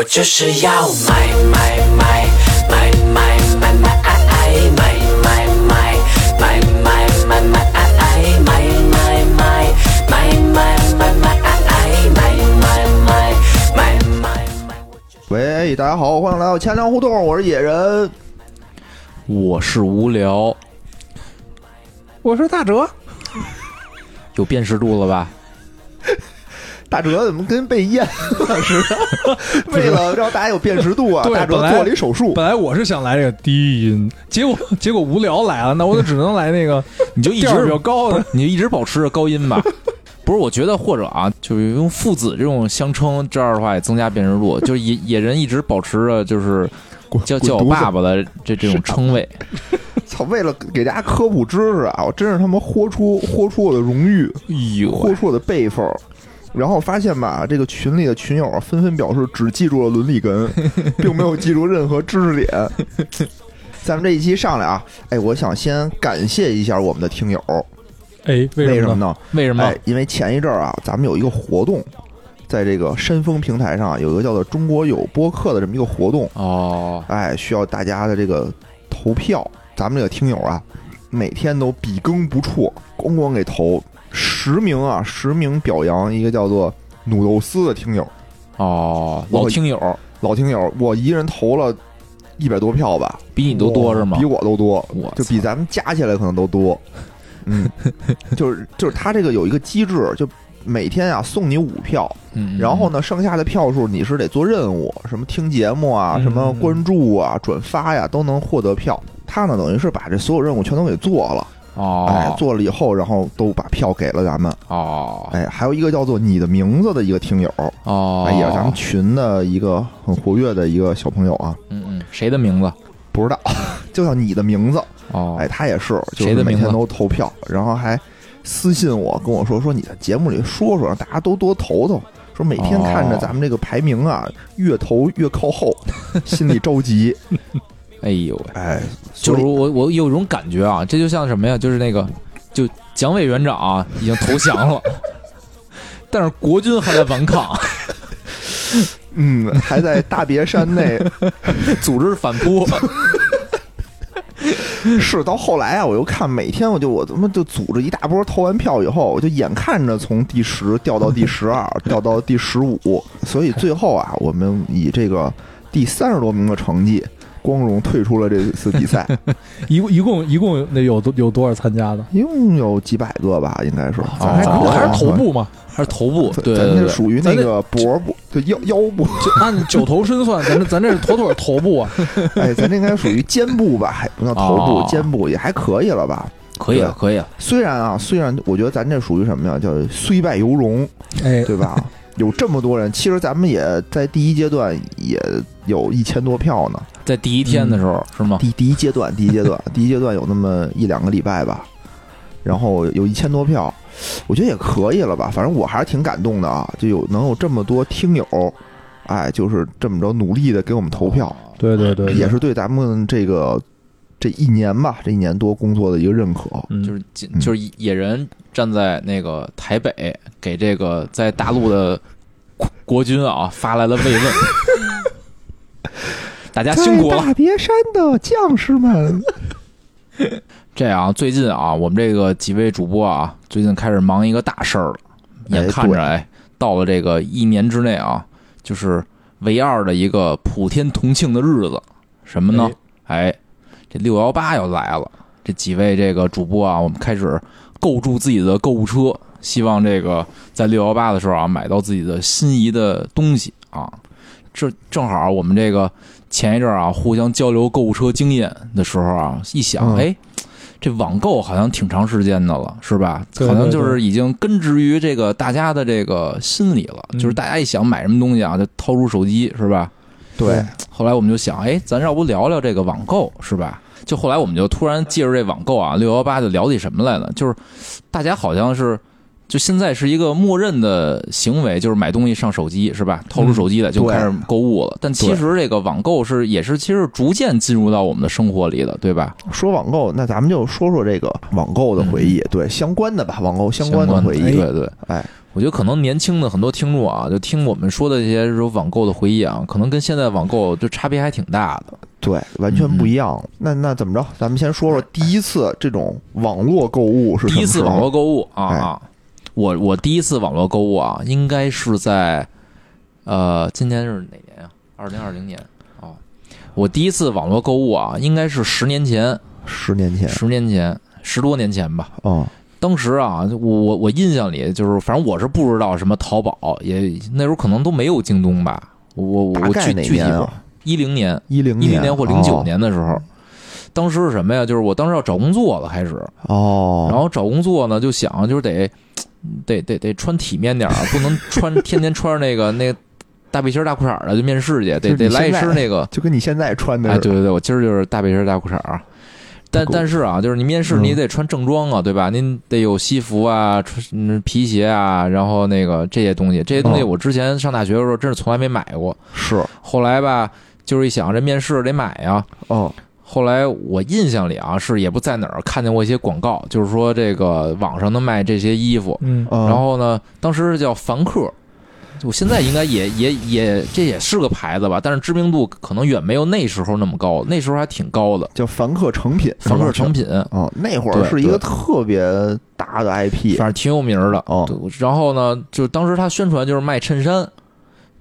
我就是要买买买买买买买爱爱买买买买买买买爱爱买买买买买买买爱爱买买买买买买。喂，大家好，欢迎来到千粮互动，我是野人。我是无聊，我是大哲，有辨识度了吧？大哲怎么跟被淹了似的？为了让大家有辨识度啊，大哲做了一手术。本来我是想来这个低音，结果结果无聊来了，那我 就只能来那个你就一直比较高的。你就一直保持着高音吧。不是，我觉得或者啊，就是用父子这种相称，这样的话也增加辨识度。就是野野人一直保持着就是叫叫我爸爸的这这种称谓。操！为了给大家科普知识啊，我真是他妈豁出豁出我的荣誉，哎呦，豁出我的辈分儿。然后发现吧，这个群里的群友啊，纷纷表示只记住了伦理根，并没有记住任何知识点。咱们这一期上来啊，哎，我想先感谢一下我们的听友，哎，为什么呢？什么呢？为什么？哎，因为前一阵儿啊，咱们有一个活动，在这个山峰平台上啊有一个叫做“中国有播客”的这么一个活动，哦，哎，需要大家的这个投票。咱们这个听友啊，每天都笔耕不辍，咣咣给投实名啊，实名表扬一个叫做努豆丝的听友，哦，老听友。老听友，我一人投了一百多票吧，比你都多是吗？比？我都多，我就比咱们加起来可能都多。嗯，就是就是他这个有一个机制，就每天啊送你五票，嗯，然后呢，剩下的票数你是得做任务，什么听节目啊，嗯。什么关注啊、转发呀，都能获得票。他呢，等于是把这所有任务全都给做了，哦，哎，做了以后，然后都把票给了咱们。哦哎，还有一个叫做你的名字的一个听友，哦，哎，也是咱们群的一个很活跃的一个小朋友啊，嗯嗯，谁的名字？不知道，就叫你的名字。哦，哎，他也是，就是每天都投票，然后还私信我跟我说说你在节目里说说，让大家都多投投。说每天看着哦咱们这个排名啊，越投越靠后，心里着急。哎呦喂。哎，就是我我有一种感觉啊，这就像什么呀？就是那个，就蒋委员长啊已经投降了，但是国军还在顽抗，嗯，还在大别山内。组织反扑。是到后来啊，我又看每天我就我他妈就组织一大波投完票以后，我就眼看着从第十掉到第十二，掉到第十五，所以最后啊，我们以这个第三十多名的成绩。光荣退出了这次比赛，一共一共一共那有多有多少参加的？一共有几百个吧，应该是。咱哦还还是头部嘛，还是头部？对咱这属于那个脖部，就腰腰部，就按九头身算，咱这咱这是妥妥头部啊！哎，咱这应该属于肩部吧，还不叫头部，哦肩部也还可以了吧？可以啊，可以啊。虽然啊，虽然我觉得咱这属于什么呀，叫虽败犹荣，哎，对吧？有这么多人，其实咱们也在第一阶段也有一千多票呢。在第一天的时候是吗？第第一阶段，第一阶段，第一阶段有那么一两个礼拜吧，然后有一千多票，我觉得也可以了吧。反正我还是挺感动的啊，就有能有这么多听友，哎，就是这么着努力的给我们投票，对对对，对也是对咱们这个这一年吧，这一年多工作的一个认可。嗯就是就是野人站在那个台北，给这个在大陆的国国军啊发来了慰问。大家辛苦了。大别山的将士们，这样啊，最近啊，我们这个几位主播啊，最近开始忙一个大事儿了。眼看着哎，到了这个一年之内啊，就是唯二的一个普天同庆的日子，什么呢？哎，这六幺八要来了。这几位这个主播啊，我们开始构筑自己的购物车，希望这个在六幺八的时候啊，买到自己的心仪的东西啊。这正好我们这个前一阵儿啊，互相交流购物车经验的时候啊，一想，嗯哎，这网购好像挺长时间的了，是吧？对好像对对就是已经根植于这个大家的这个心理了，嗯就是大家一想买什么东西啊，就掏出手机，是吧？对，后来我们就想，哎，咱要不聊聊这个网购，是吧？就后来我们就突然借着这网购啊，六幺八就聊起什么来了，就是大家好像是。就现在是一个默认的行为，就是买东西上手机是吧？掏出手机来就开始购物了。但其实这个网购是也是其实逐渐进入到我们的生活里的，对吧？说网购，那咱们就说说这个网购的回忆，对相关的吧，网购相关的回忆。对对。哎，我觉得可能年轻的很多听众啊，就听我们说的这些这种网购的回忆啊，可能跟现在网购就差别还挺大的。对，完全不一样。那那怎么着？咱们先说说第一次这种网络购物是第一次网络购物啊哎啊！我我第一次网络购物啊，应该是在呃，今年是哪年啊？二零二零年哦。我第一次网络购物啊，应该是十年前，十年前十年前，十多年前吧。哦，当时啊，我我我印象里就是，反正我是不知道什么淘宝，也那时候可能都没有京东吧。我我我具具体？一零年，一零一零年或零九哦年的时候，当时是什么呀？就是我当时要找工作了，开始，哦，然后找工作呢，就想就是得得得得穿体面点儿，不能穿 天天穿着那个那个大背心儿大裤衩儿的就面试去，得得来一身那个。就跟你现在穿的哎，对对对，我今儿就是大背心儿大裤衩儿。但但是啊，就是你面试嗯。你得穿正装啊，对吧？您得有西服啊，穿嗯皮鞋啊，然后那个这些东西，这些东西哦我之前上大学的时候真是从来没买过。是。后来吧，就是一想这面试得买呀，哦。后来我印象里啊，是也不在哪儿看见过一些广告，就是说这个网上能卖这些衣服，嗯。嗯。然后呢，当时是叫凡客，我现在应该也也也这也是个牌子吧，但是知名度可能远没有那时候那么高，那时候还挺高的。叫凡客诚品，凡客诚品，哦，那会儿是一个特别大的 IP，反正挺有名的。哦对然后呢，就当时他宣传就是卖衬衫，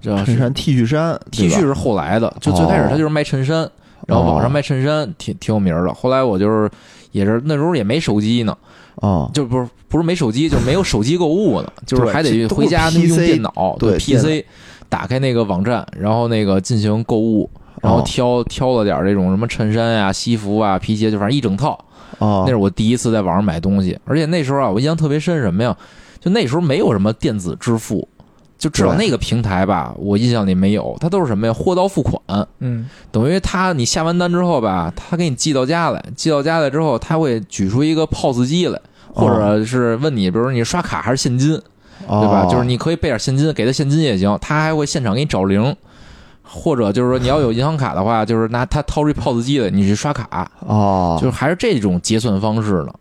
知道是衬衫、T 恤衫、T 恤是后来的，就最开始他就是卖衬衫，然后网上哦卖衬衫挺挺有名的。后来我就是也是那时候也没手机呢，哦，就不是不是没手机，就是没有手机购物呢，就是还得回家用电脑对 PC 打开那个网站，然后那个进行购物，然后哦挑挑了点这种什么衬衫呀、西服啊、皮鞋，就反正一整套。哦那是我第一次在网上买东西，而且那时候啊，我印象特别深，什么呀？就那时候没有什么电子支付，就至少那个平台吧，我印象里没有，它都是什么呀？货到付款，嗯等于他你下完单之后吧，他给你寄到家来，寄到家来之后，他会举出一个 POS 机来，或者是问你，比如说你刷卡还是现金，哦对吧？就是你可以备点现金，给他现金也行，他还会现场给你找零。或者就是说你要有银行卡的话，就是拿他掏出 POS 机来，你去刷卡，哦，就是还是这种结算方式呢。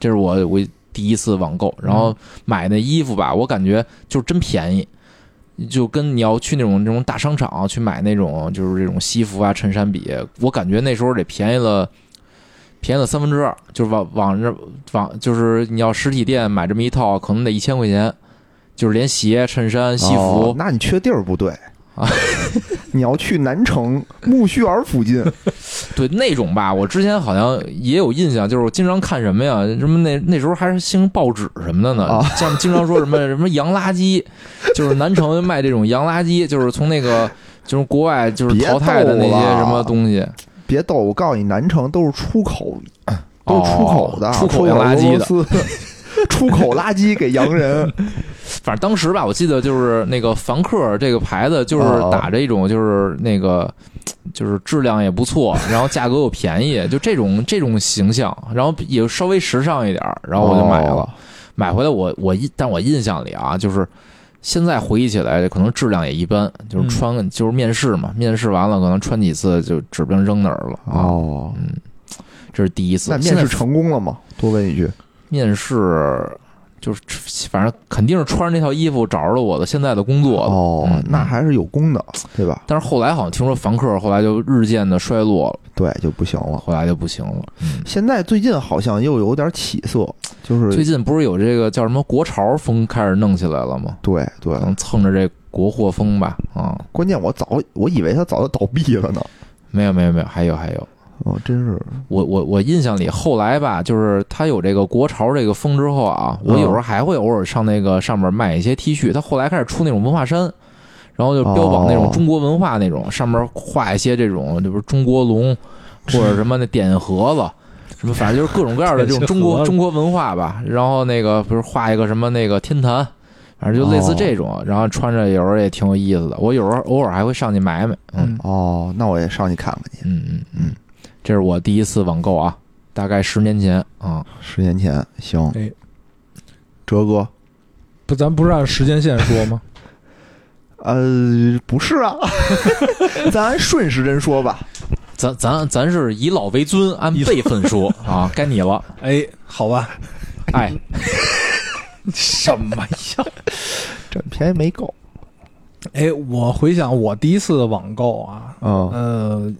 这是我我第一次网购，然后买那衣服吧，我感觉就是真便宜，就跟你要去那种那种大商场去买那种就是这种西服啊衬衫比，我感觉那时候得便宜了。便宜了三分之二，就是往往这往就是你要实体店买这么一套，可能得一千块钱，就是连鞋、衬衫、西服，哦那你去的地儿不对啊，你要去南城木须园附近，对那种吧，我之前好像也有印象，就是我经常看什么呀，什么那那时候还是兴报纸什么的呢，啊像经常说什么什么洋垃圾，就是南城卖这种洋垃圾，就是从那个就是国外就是淘汰的那些什么东西，别逗，我告诉你，南城都是出口，都是出口的，哦出口洋垃圾的。出口垃圾给洋人。反正当时吧，我记得就是那个凡客这个牌子，就是哦打着一种就是那个就是质量也不错，然后价格又便宜，就这种这种形象，然后也稍微时尚一点儿，然后我就买了。哦买回来我我印，但我印象里啊，就是现在回忆起来，可能质量也一般，就是嗯穿、就是面试嘛，面试完了可能穿几次就指不定扔哪儿了哦，嗯，这是第一次。那面试成功了吗？多问一句。面试就是反正肯定是穿着那套衣服找着了我的现在的工作。哦嗯，那还是有功的，对吧？但是后来好像听说凡客后来就日渐的衰落了，对，就不行了。后来就不行了。嗯，现在最近好像又有点起色，就是最近不是有这个叫什么国潮风开始弄起来了吗？对对，能蹭着这国货风吧。啊、关键我早我以为他早就倒闭了呢。没有没有没有，还有还有。哦，真是我我我印象里，后来吧，就是他有这个国潮这个风之后啊，我有时候还会偶尔上那个上面卖一些 T 恤。他后来开始出那种文化衫，然后就标榜那种哦中国文化那种，上面画一些这种，就是中国龙 或者什么那点盒子，什么反正就是各种各样的这种中国中国文化吧。然后那个不是画一个什么那个天坛。反正就类似这种，然后穿着有时候也挺有意思的。我有时候偶尔还会上去买买，嗯哦，那我也上去看看去。嗯嗯嗯，这是我第一次网购啊，大概十年前啊。十年前行，哎，哲哥，不，咱不是按时间线说吗？呃，不是啊，咱按顺时针说吧。咱咱咱是以老为尊，按辈分说啊，该你了。哎，好吧，哎，什么呀？占便宜没够哎，我回想我第一次网购啊，嗯呃，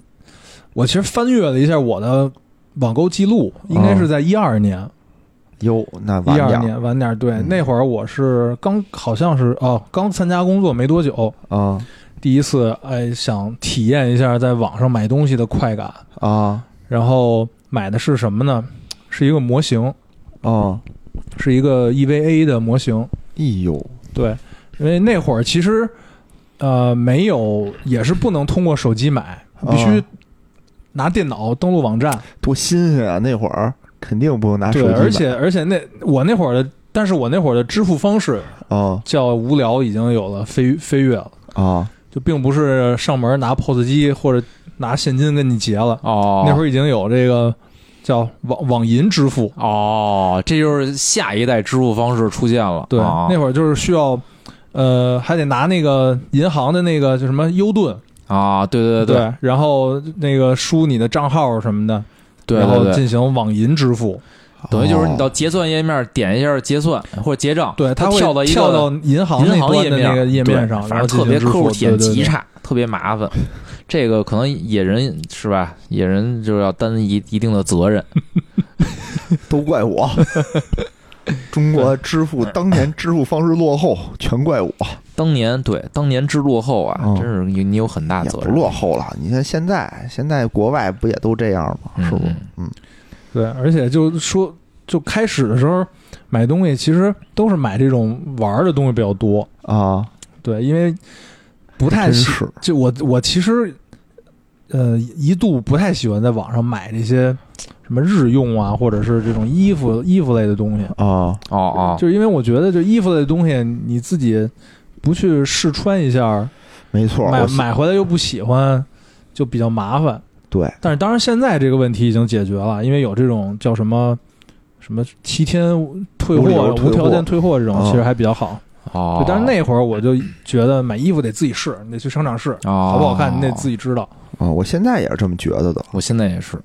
我其实翻阅了一下我的网购记录，应该是在一二年，哟，那一二晚点儿。年晚点儿。对，嗯。那会儿我是刚好像是哦，刚参加工作没多久，啊。第一次哎想体验一下在网上买东西的快感，啊。然后买的是什么呢？是一个模型，啊！是一个 EVA 的模型。哎呦，对，因为那会儿其实呃没有，也是不能通过手机买，必须啊拿电脑登录网站。多新鲜啊！那会儿肯定不用拿手对，机对，而且而且那我那会儿的，但是我那会儿的支付方式啊叫无聊，已经有了飞飞跃了，啊就并不是上门拿 POS 机或者拿现金跟你结了，哦，那会儿已经有这个叫网网银支付。哦，这就是下一代支付方式出现了。对，啊那会儿就是需要，呃，还得拿那个银行的那个叫什么优盾，啊，对对对对然后那个输你的账号什么的，对然后进行网银支付。等于就是你到哦结算页面点一下结算或者结账，对，它它会跳到一个跳到银行银行页面那个页面上，然后反正特别客户体验对对对极差，特别麻烦。这个可能野人是吧？野人就是要担一一定的责任。都怪我。中国支付当年支付方式落后，全怪我，当年对当年之落后啊，嗯真是你你有很大责任。落后了。你看现在，现在国外不也都这样吗？嗯是不？嗯嗯对，而且就说就开始的时候买东西，其实都是买这种玩儿的东西比较多。啊，对，因为不太是就我我其实呃一度不太喜欢在网上买这些什么日用啊，或者是这种衣服衣服类的东西，啊，哦哦，就是因为我觉得就衣服类的东西你自己不去试穿一下，没错。买买回来又不喜欢，就比较麻烦。对但是当然现在这个问题已经解决了，因为有这种叫什么什么七天退货、退货无条件退货这种，嗯其实还比较好。哦，但是那会儿我就觉得买衣服得自己试，你得去商场试，哦好不好看你得自己知道。啊，我现在也是这么觉得的我现在也是。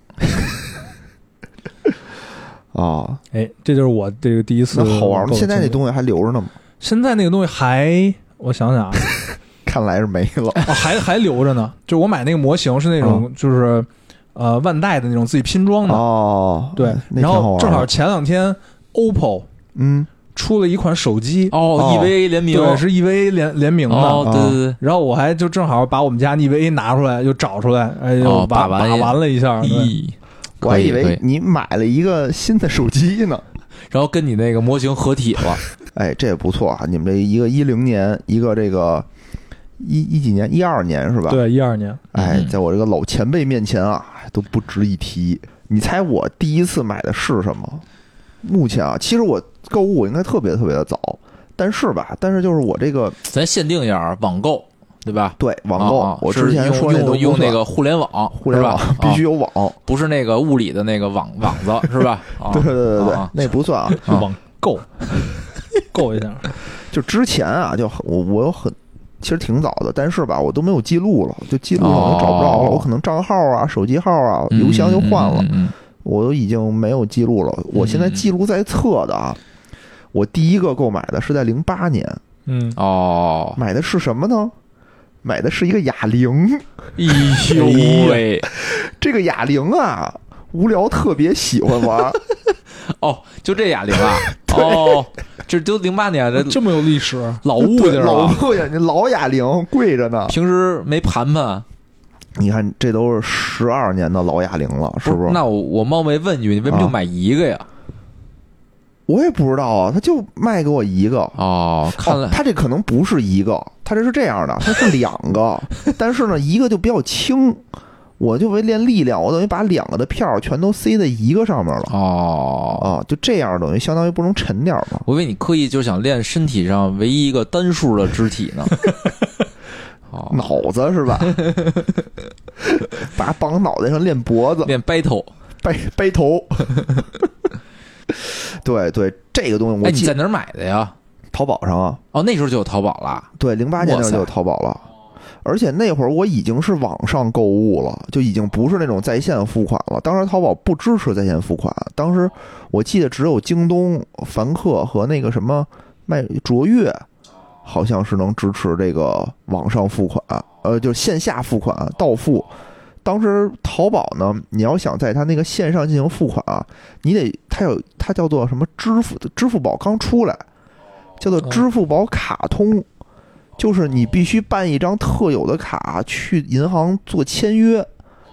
啊。哎，这就是我这个第一次那好玩吗？现在那东西还留着呢吗？现在那个东西还，我想想啊，看来是没了。哦，还还留着呢。就我买那个模型是那种，就是呃万代的那种自己拼装的，哦，对。然后正好前两天 OPPO 嗯，出了一款手机，哦哦，EVA 联名对，是 EVA 联联名的。哦，对对对，然后我还就正好把我们家 EVA 拿出来，又找出来，哎呦，哦把把玩把玩了一下。咦，我还以为你买了一个新的手机呢。然后跟你那个模型合体了。哎，这也不错啊！你们这一个一零年，一个这个一一几年，一二年是吧？。对，一二年，哎，嗯在我这个老前辈面前啊，都不值一提。你猜我第一次买的是什么？目前啊，其实我购物我应该特别特别的早，但是吧，但是就是我这个咱限定一下啊网购，对吧？对网购，啊啊我之前说那都用用用那个互联网，互联网必须啊有网，不是那个物理的那个网网子，是吧？啊对对对对那不算啊。啊网购，购一下。就之前啊，就我我有很其实挺早的，但是吧，我都没有记录了，就记录可能找不着了，哦我可能账号啊、手机号啊、嗯邮箱就换了，嗯嗯嗯我都已经没有记录了。我现在记录在册的啊，我第一个购买的是在零八年，嗯，哦，买的是什么呢？买的是一个哑铃，哎呦喂，这个哑铃啊，无聊特别喜欢玩，哦，就这哑铃啊，哦，这都零八年的这么有历史，老物件老了，不呀，你老哑铃贵着呢。平时没盘盘，你看，这都是十二年的老哑铃了，是不是？那我我冒昧问一句，你为什么就啊买一个呀？我也不知道啊，他就卖给我一个。哦，看来哦，他这可能不是一个，他这是这样的，它是两个，但是呢，一个就比较轻，我就为练力量，我等于把两个的票儿全都塞在一个上面了哦，啊，就这样等于相当于不能沉点儿嘛。我以为你刻意就想练身体上唯一一个单数的肢体呢。哦，脑子是吧？把它绑脑袋上练脖子，练 battle。掰掰头。对对，这个东西我哎，你在哪儿买的呀？淘宝上啊，哦，那时候就有淘宝了。对，零八年那时候就有淘宝了。而且那会儿我已经是网上购物了，就已经不是那种在线付款了。当时淘宝不支持在线付款，当时我记得只有京东、凡客和那个什么卖卓越，好像是能支持这个网上付款，呃，就是线下付款到付。当时淘宝呢，你要想在它那个线上进行付款啊，你得它有它叫做什么支付支付宝刚出来，叫做支付宝卡通，就是你必须办一张特有的卡去银行做签约，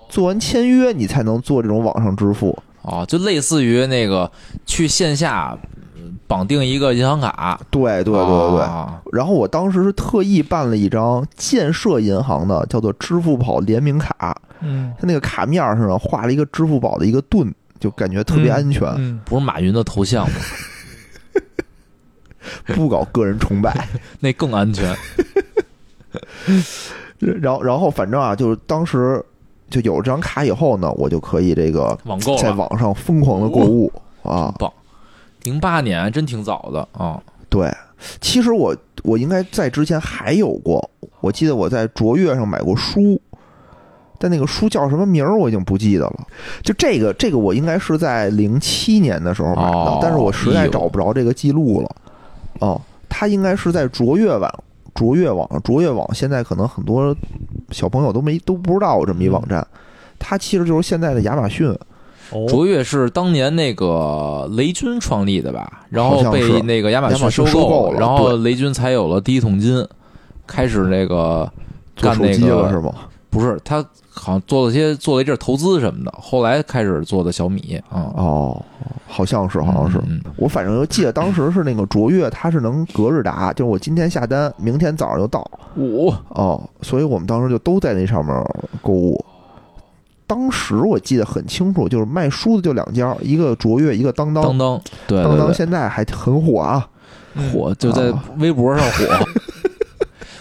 做完签约你才能做这种网上支付。哦，就类似于那个去线下嗯绑定一个银行卡，对对对对然后我当时是特意办了一张建设银行的叫做支付宝联名卡，嗯，它那个卡面上画了一个支付宝的一个盾，就感觉特别安全，嗯，不是马云的头像吗？不搞个人崇拜。那更安全。然后然后反正啊，就是当时就有了这张卡以后呢，我就可以这个网购在网上疯狂的购物啊。棒，零八年真挺早的啊。对，其实我我应该在之前还有过，我记得我在卓越上买过书，但那个书叫什么名儿我已经不记得了。就这个这个我应该是在零七年的时候买的，哦但是我实在找不着这个记录了。哦，它应该是在卓越网。卓越网，卓越网现在可能很多小朋友都没都不知道有这么一网站，它其实就是现在的亚马逊。哦，卓越是当年那个雷军创立的吧，然后被那个亚马逊逊收购了然后雷军才有了第一桶金，开始那个干那个了是吗？不是他好像做了些做了一阵投资什么的，后来开始做的小米啊，哦，好像是，好像是。嗯我反正就记得当时是那个卓越，它是能隔日达，就是我今天下单，明天早上就到五哦，所以我们当时就都在那上面购物。当时我记得很清楚，就是卖书的就两家，一个卓越，一个当当。当当对当当现在还很火啊！火就在啊微博上火。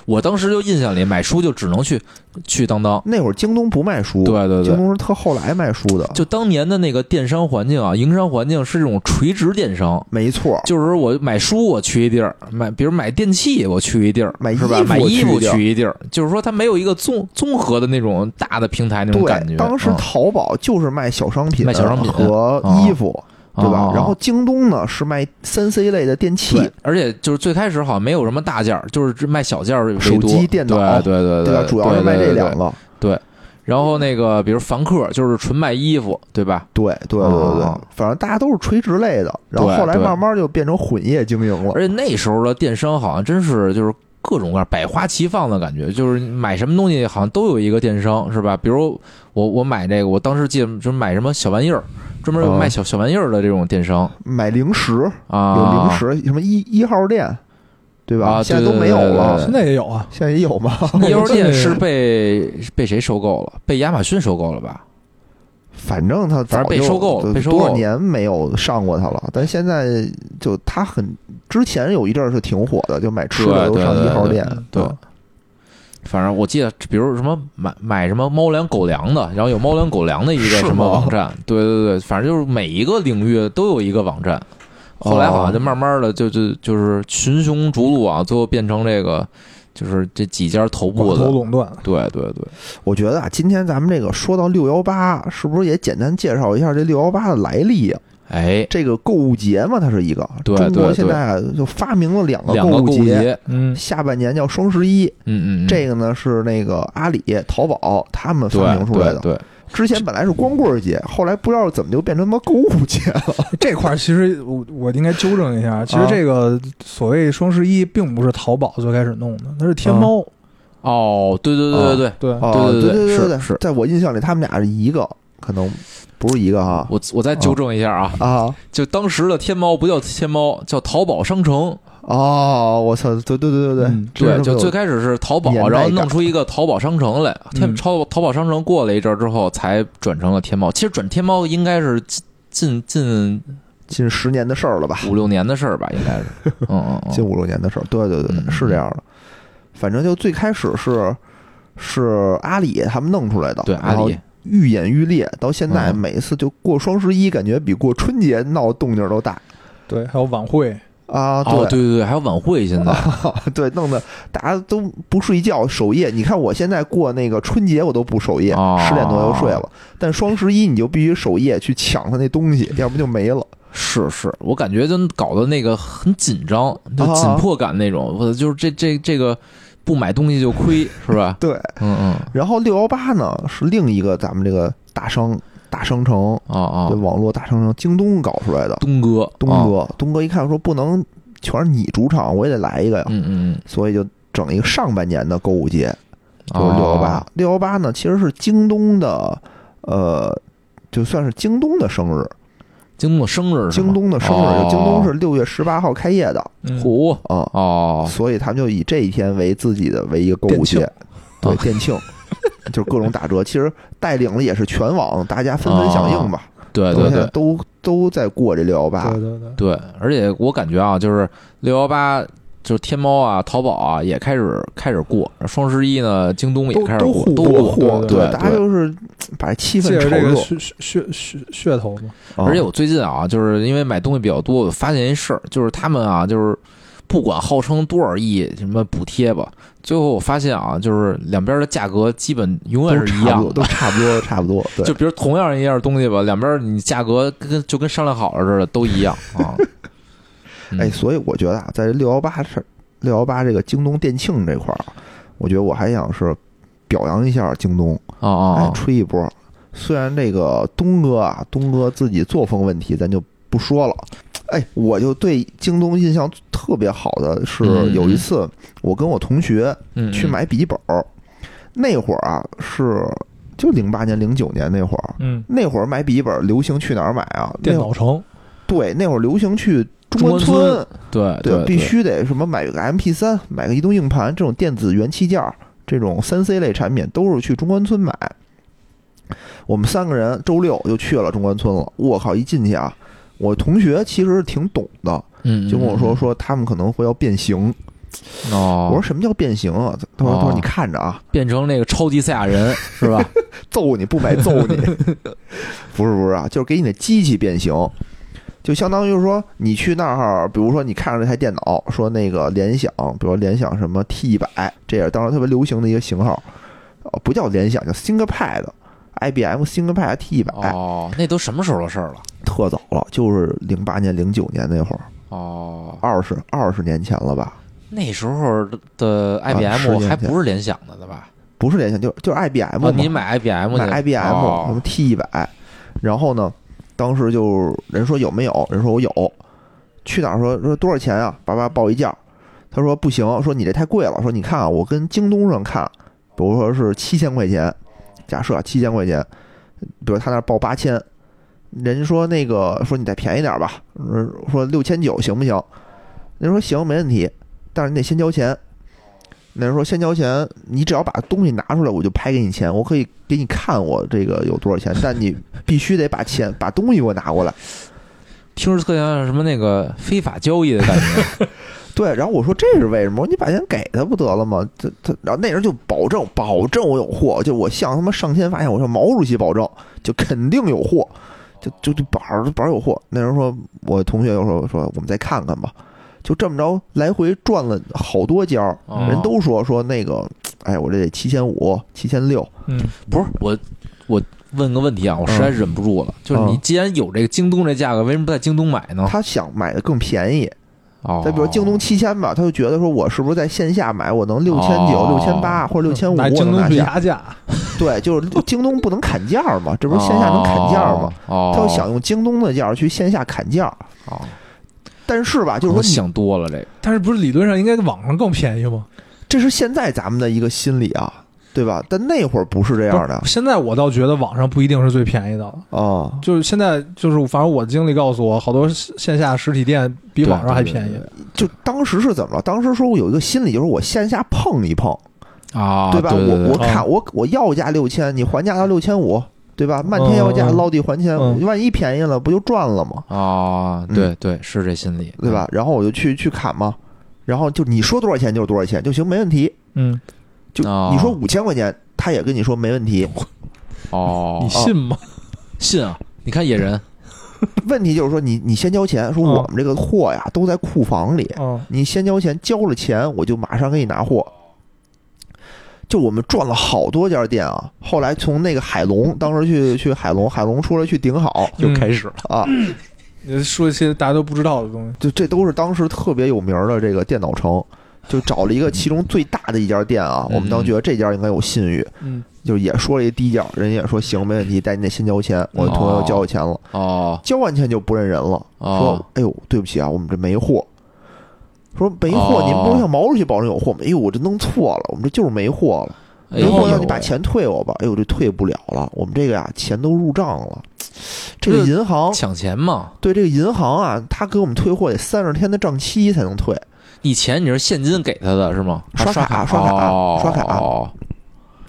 我当时就印象里买书就只能去去当当，那会儿京东不卖书，对对对，京东是特后来卖书的，就当年的那个电商环境啊，营商环境是这种垂直电商。没错。就是我买书我去一地儿，买比如买电器我去一地儿，买是吧？衣服我买衣服去一地儿。就是说它没有一个综综合的那种大的平台那种感觉。当时嗯。淘宝就是卖小商品、卖小商品和衣服，对吧？啊然后京东呢是卖三 C 类的电器，而且就是最开始好像没有什么大件儿，就是只卖小件儿为手。机电脑对对对对吧？主要是卖这两。个对。然后那个比如凡客就是纯卖衣服，对吧？对对对对反正大家都是垂直类的，然后后来慢慢就变成混业经营了。而且那时候的电商好像真是就是各种各样百花齐放的感觉，就是买什么东西好像都有一个电商，是吧？比如我我买这个，我当时记得就是买什么小玩意儿，专门有啊卖小小玩意儿的这种电商买零食啊，有零食，什么一一号店，对吧？啊现在都没有了，现在也有啊，现在也有吗？一号店是被被谁收购了？被亚马逊收购了吧？反正他反正被收购了被收购了多少年没有上过它了，但现在就它很之前有一阵儿是挺火的，就买吃的都上对对对一号店，对嗯反正我记得，比如什么买买什么猫粮狗粮的，然后有猫粮狗粮的一个什么网站，对对对，反正就是每一个领域都有一个网站。后来好像就慢慢的就就就是群雄逐鹿啊，最后变成这个就是这几家头部的，垄断。对对对，我觉得啊，今天咱们这个说到六幺八，是不是也简单介绍一下这六幺八的来历啊？哎，这个购物节嘛，它是一个对中国现在啊就发明了两个购物节，节，嗯，下半年叫双十一，嗯嗯，嗯。这个呢是那个阿里、淘宝他们发明出来的。对对，之前本来是光棍节，后来不知道怎么就变成他妈购物节了。这块儿其实我我应该纠正一下，其实啊。这个所谓双十一并不是淘宝最开始弄的，那是天猫。哦，对对对对对，对，哦，对对对对对，是是。在我印象里，他们俩是一个，可能不是一个哈。我我再纠正一下啊，啊就当时的天猫不叫天猫，叫淘宝商城。哦，我操，对对对对对嗯，对，就最开始是淘宝，然后弄出一个淘宝商城来。天嗯淘淘宝商城过了一阵儿之后，才转成了天猫。其实转天猫应该是近近近近十年的事儿了吧？五六年的事儿吧，应该是。嗯嗯嗯，近五六年的事儿，对对对，嗯是这样的。反正就最开始是是阿里他们弄出来的，对，阿里愈演愈烈，到现在嗯每次就过双十一，感觉比过春节闹动静都大。对，还有晚会，啊，哦，对对对，还有晚会现在 对，弄得大家都不睡觉守夜。你看我现在过那个春节，我都不守夜，哦十点多就睡了。但双十一你就必须守夜去抢他那东西，要不就没了。是是，我感觉就搞得那个很紧张，就紧迫感那种。我就是这这这个不买东西就亏，是吧？对，嗯嗯，然后六幺八呢是另一个咱们这个大商大商城，啊啊。对，，网络大商城，京东搞出来的。东哥，东啊，哥，东哥一看说不能全是你主场，我也得来一个呀，嗯嗯所以就整一个上半年的购物节，嗯，就是六幺八。哦。六幺八呢，其实是京东的，呃，就算是京东的生日，京东的生日是吗，京东的生日，哦。京东是六月十八号开业的。嗯。虎。啊，哦，所以他们就以这一天为自己的为一个购物节，对啊。店庆，就是各种打折。其实带领的也是全网，大家纷纷响应吧。对对对。都都在过这六幺八。对。对对，对，而且我感觉啊，就是六幺八，就是天猫啊、淘宝啊也开始开始过，双十一呢，京东也开始过，都过过，对对大家就是把气氛炒热。这个噱噱噱噱头嘛，啊而且我最近啊，就是因为买东西比较多，我发现一事儿，就是他们啊，就是不管号称多少亿什么补贴吧，最后我发现啊，就是两边的价格基本永远是一样差不多，都的。差不多，差不多。对就，比如同样一样东西吧，两边你价格跟就跟商量好了似的，都一样啊。嗯哎，所以我觉得啊，在六幺八这六幺八这个京东店庆这块儿啊，我觉得我还想是表扬一下京东，啊啊！吹一波。虽然这个东哥啊，东哥自己作风问题，咱就不说了。哎，我就对京东印象特别好的是嗯有一次，我跟我同学嗯去买笔记本儿，那会儿啊是就零八年、零九年那会儿，嗯，那会儿买笔记本儿流行去哪儿买啊？电脑城，对，那会儿流行去中中关关村村，对对，必须得什么买个 MP 三，买个移动硬盘这种电子元器件儿，这种三 C 类产品都是去中关村买。我们三个人周六就去了中关村了。我靠，一进去啊，我同学其实挺懂的，嗯，就跟我说嗯说他们可能会要变形。哦，我说什么叫变形啊？他说他说哦你看着啊，变成那个超级赛亚人 是吧？揍你不买揍你，不是不是啊，就是给你的机器变形，就相当于说你去那儿，比如说你看着这台电脑，说那个联想，比如说联想什么 T 一百，这也是当时特别流行的一个型号，呃，不叫联想，叫 ThinkPad，IBM ThinkPad T 一百，哦，那都什么时候的事儿了？特早了，就是零八年、零九年那会儿，哦，二十二十年前了吧？那时候的 IBM 还不是联想的的吧？不是联想，就就是 IBM 你买 IBM 去买 IBM 什么哦 T 一百，然后呢，当时就人说有没有，人说我有，去哪儿说说多少钱啊？叭叭报一价，他说不行，说你这太贵了，说你看啊，我跟京东上看，比如说是七千块钱，假设七千块钱，比如他那报八千，人家说那个说你再便宜点吧，说六千九行不行？人说行，没问题，但是你得先交钱。那人说先交钱，你只要把东西拿出来，我就拍给你钱，我可以给你看我这个有多少钱，但你必须得把钱把东西给我拿过来。听着特像什么那个非法交易的感觉。对，然后我说这是为什么？你把钱给他不得了吗？他他，然后那人就保证保证我有货，就我向他妈上天发现，我说毛主席保证，就肯定有货，就就就保儿保儿有货。那人说，我同学又说说我们再看看吧，就这么着来回转了好多家人都说说那个，哎，我这得七千五、七千六，嗯，不是我，我问个问题啊，我实在忍不住了，就是你嗯既然有这个京东这价格，为什么不在京东买呢？他想买的更便宜。哦，再比如京东七千吧，他就觉得说我是不是在线下买，我能六千九、哦六千八或者六千五，我京东去能拿下。压价，对，就是京东不能砍价嘛，这不是线下能砍价吗？哦，他就想用京东的价去线下砍价，哦，但是吧，就是说想多了这个。但是不是理论上应该网上更便宜吗？这是现在咱们的一个心理啊，对吧？但那会儿不是这样的现在我倒觉得网上不一定是最便宜的了。啊。就是现在，就是反正我的经历告诉我，好多线下实体店比网上还便宜。就当时是怎么了？当时说我有一个心理，就是我线下碰一碰，啊，对吧？对对对我我看啊我我要价六千，你还价到六千五，对吧？漫天要价，嗯嗯捞地还钱，嗯万一便宜了，不就赚了吗？啊，嗯对对，是这心理，对吧？然后我就去去砍嘛，然后就你说多少钱就是多少钱就行，没问题。嗯，就哦你说五千块钱，他也跟你说没问题。哦，你信吗？信啊？你看野人 问题就是说你你先交钱，说嗯我们这个货呀都在库房里，嗯你先交钱，交了钱我就马上给你拿货。就我们转了好多家店啊，后来从那个海龙，当时去去海龙，海龙出来去顶好又开始了。啊，你说一些大家都不知道的东西。就这都是当时特别有名儿的这个电脑城，就找了一个其中最大的一家店啊，嗯。我们当时觉得这家应该有信誉，嗯。就也说了一低价，人家也说行没问题，但你得先交钱，我同学就交了钱了，哦。交完钱就不认人了，说哦，哎呦对不起啊，我们这没货。说没货，哦你们不像毛主席保证有货吗？哎呦，我这弄错了，我们这就是没货了。没货要你把钱退我吧。哎呦，这退不了了，我们这个呀钱都入账了。这个银行抢钱嘛，对这个银行啊，他给我们退货得三十天的账期才能退。你钱你是现金给他的是吗？刷卡卡刷卡哦刷卡哦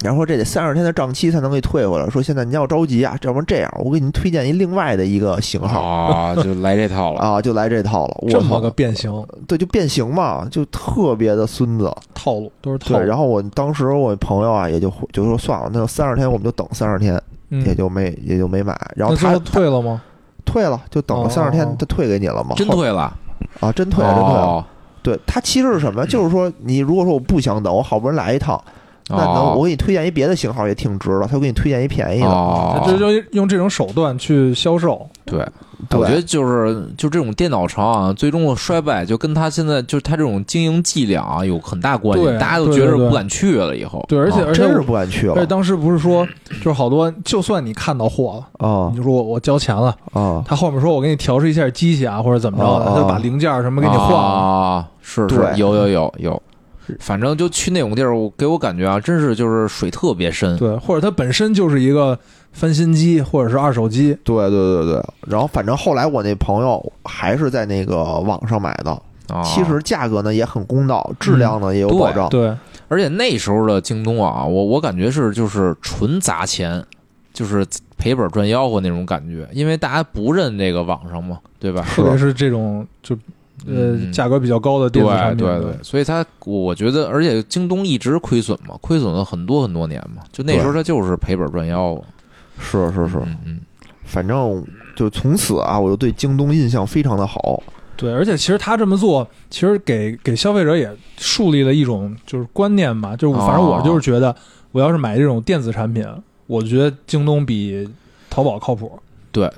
然后说这得三十天的账期才能给退回来。说现在您要着急啊，要不然这样，我给您推荐一另外的一个型号啊，就来这套了。啊，就来这套了。我这么操个变形对，就变形嘛，就特别的孙子。套路都是套路对，路。然后我当时我朋友啊，也就就说算了，那就三十天，我们就等三十天，嗯也就没也就没买。然后他退了吗？退了，就等了哦三十天，他退给你了吗？真退了，啊，真退了，真退了。哦对他其实是什么？就是说，你如果说我不想等，我好不容易来一趟，那能哦我给你推荐一别的型号也挺值的，他给你推荐一便宜的。哦，这就用这种手段去销售。对，对我觉得就是就这种电脑城啊，最终的衰败就跟他现在就是他这种经营伎俩啊有很大关系，对大家都觉得不敢去了以后。对，而且啊而且真是不敢去了而且当时不是说，就是好多，就算你看到货了，啊你就说我我交钱了，啊！他后面说我给你调试一下机器啊，或者怎么着的，哦他就把零件什么给你换了。啊，是是对有有有有，反正就去那种地儿，我给我感觉啊，真是就是水特别深。对，或者它本身就是一个翻新机，或者是二手机。对对对对，然后反正后来我那朋友还是在那个网上买的，啊，其实价格呢也很公道，质量呢也有保障。对，而且那时候的京东啊，我我感觉是就是纯砸钱，就是赔本赚吆喝那种感觉，因为大家不认这个网上嘛，对吧？特别是这种就呃嗯价格比较高的电子产品。对对对，所以它我觉得，而且京东一直亏损嘛，亏损了很多很多年嘛，就那时候它就是赔本赚吆喝。是是是，嗯嗯，反正就从此啊，我就对京东印象非常的好。对，而且其实他这么做，其实给给消费者也树立了一种就是观念吧，就是反正我就是觉得，我要是买这种电子产品，我觉得京东比淘宝靠谱。对，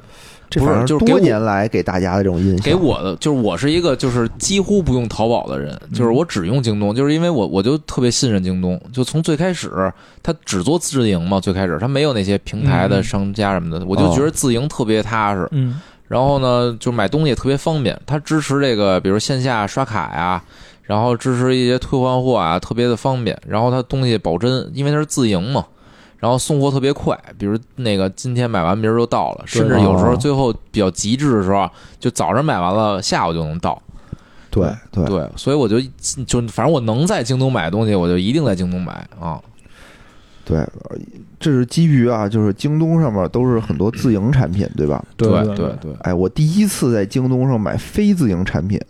这反正就是多年来给大家的这种印象。给我的就是我是一个就是几乎不用淘宝的人，就是我只用京东，就是因为我我就特别信任京东，就从最开始他只做自营嘛，最开始他没有那些平台的嗯商家什么的，我就觉得自营特别踏实。嗯然后呢，就买东西也特别方便，它支持这个，比如线下刷卡呀，然后支持一些退换货啊，特别的方便。然后它东西保真，因为它是自营嘛，然后送货特别快，比如那个今天买完明儿就到了，甚至有时候最后比较极致的时候啊，就早上买完了，下午就能到。对对对，所以我就就反正我能在京东买的东西，我就一定在京东买啊。对，这是基于啊，就是京东上面都是很多自营产品，对吧？对对对对，哎，我第一次在京东上买非自营产品，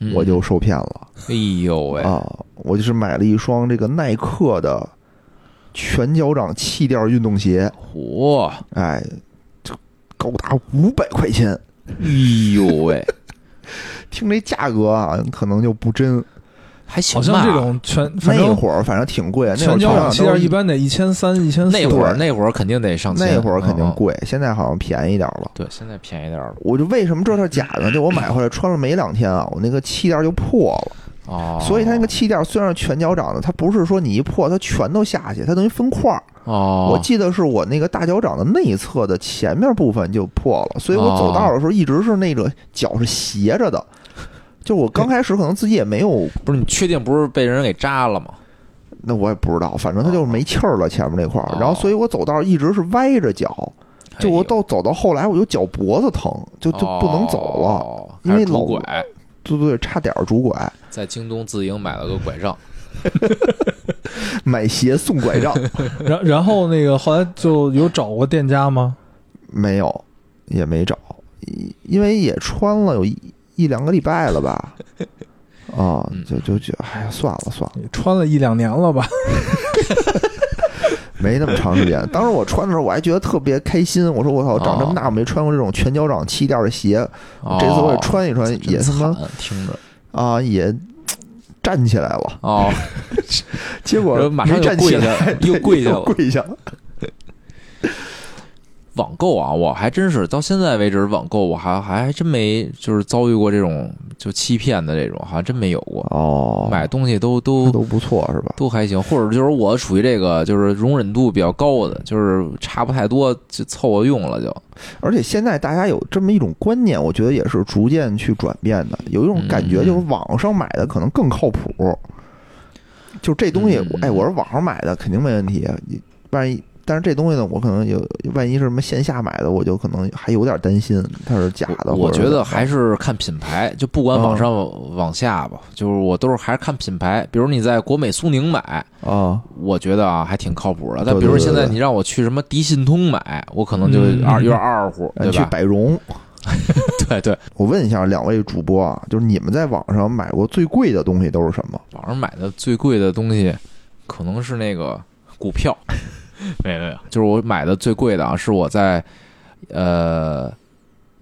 嗯我就受骗了哎呦喂，啊！我就是买了一双这个耐克的全脚掌气垫运动鞋，嚯，哎，这高达五百块钱。哎呦喂，听这价格啊，可能就不真。还行吧。好像这种全反那正会儿反正挺贵，那会儿全脚掌气垫一般得一千三、一千四。那会儿那会儿肯定得上千，那会儿肯定嗯。贵，现在好像便宜点儿了。对，现在便宜点儿了。我就为什么知道它是假的？就我买回来穿了没两天啊，我那个气垫就破了。哦，所以它那个气垫虽然是全脚掌的，它不是说你一破它全都下去，它等于分块儿。哦，我记得是我那个大脚掌的内侧的前面部分就破了，所以我走道的时候一直是那个脚是斜着的。就我刚开始可能自己也没有，不是你确定不是被人给扎了吗？那我也不知道，反正它就是没气儿了前面那块儿哦。然后所以我走道一直是歪着脚，就我到走到后来我就脚脖子疼，就就不能走了。哦因为老拐，对对，差点儿拄拐，在京东自营买了个拐杖。买鞋送拐杖 然然后那个后来就有找过店家吗？没有，也没找，因因为也穿了有一一两个礼拜了吧。啊嗯，就就就，哎呀，算了算了，穿了一两年了吧？没那么长时间。当时我穿的时候，我还觉得特别开心。我说我操，长这么大我没穿过这种全脚掌气垫的鞋，哦这次我也穿一穿，也他妈听着啊也站起来了。哦，结果马上站起跪下来，又跪下了跪下了。网购啊，我还真是到现在为止，网购我还还真没就是遭遇过这种就欺骗的这种，好像真没有过。哦，买东西都都都不错是吧？都还行，或者就是我属于这个就是容忍度比较高的，就是差不太多就凑合用了就。而且现在大家有这么一种观念，我觉得也是逐渐去转变的。有一种感觉，嗯就是网上买的可能更靠谱。就这东西嗯，哎，我是网上买的肯定没问题，你万一，但是这东西呢，我可能有，万一是什么线下买的，我就可能还有点担心它是假的。我觉得还是看品牌，就不管往上嗯往下吧，就是我都是还是看品牌。比如你在国美苏宁买，啊，我觉得啊还挺靠谱的。但比如现在你让我去什么迪信通买，我可能就嗯二有点二乎，呃去对吧？百荣。对对，我问一下两位主播啊，就是你们在网上买过最贵的东西都是什么？网上买的最贵的东西可能是那个股票，没有没有，就是我买的最贵的啊，是我在呃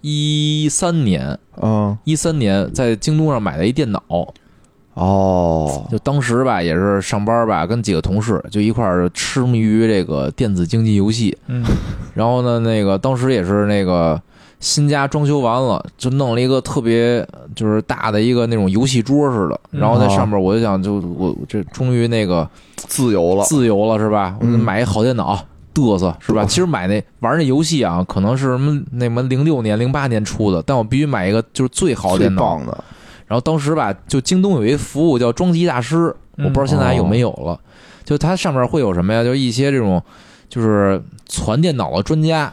一三年嗯，一三年在京东上买的一电脑，哦，就当时吧也是上班吧，跟几个同事就一块儿痴迷于这个电子竞技游戏，嗯，然后呢，那个当时也是那个新家装修完了，就弄了一个特别就是大的一个那种游戏桌似的，嗯然后在上面我就想就我这终于那个自由了，自由了是吧？我就嗯买一好电脑。嘚瑟是吧？其实买那玩那游戏啊，可能是什么那什么零六年、零八年出的，但我必须买一个就是最好的电脑。的。然后当时吧，就京东有一服务叫装机大师，我不知道现在还有没有了。就它上面会有什么呀？就一些这种就是传电脑的专家，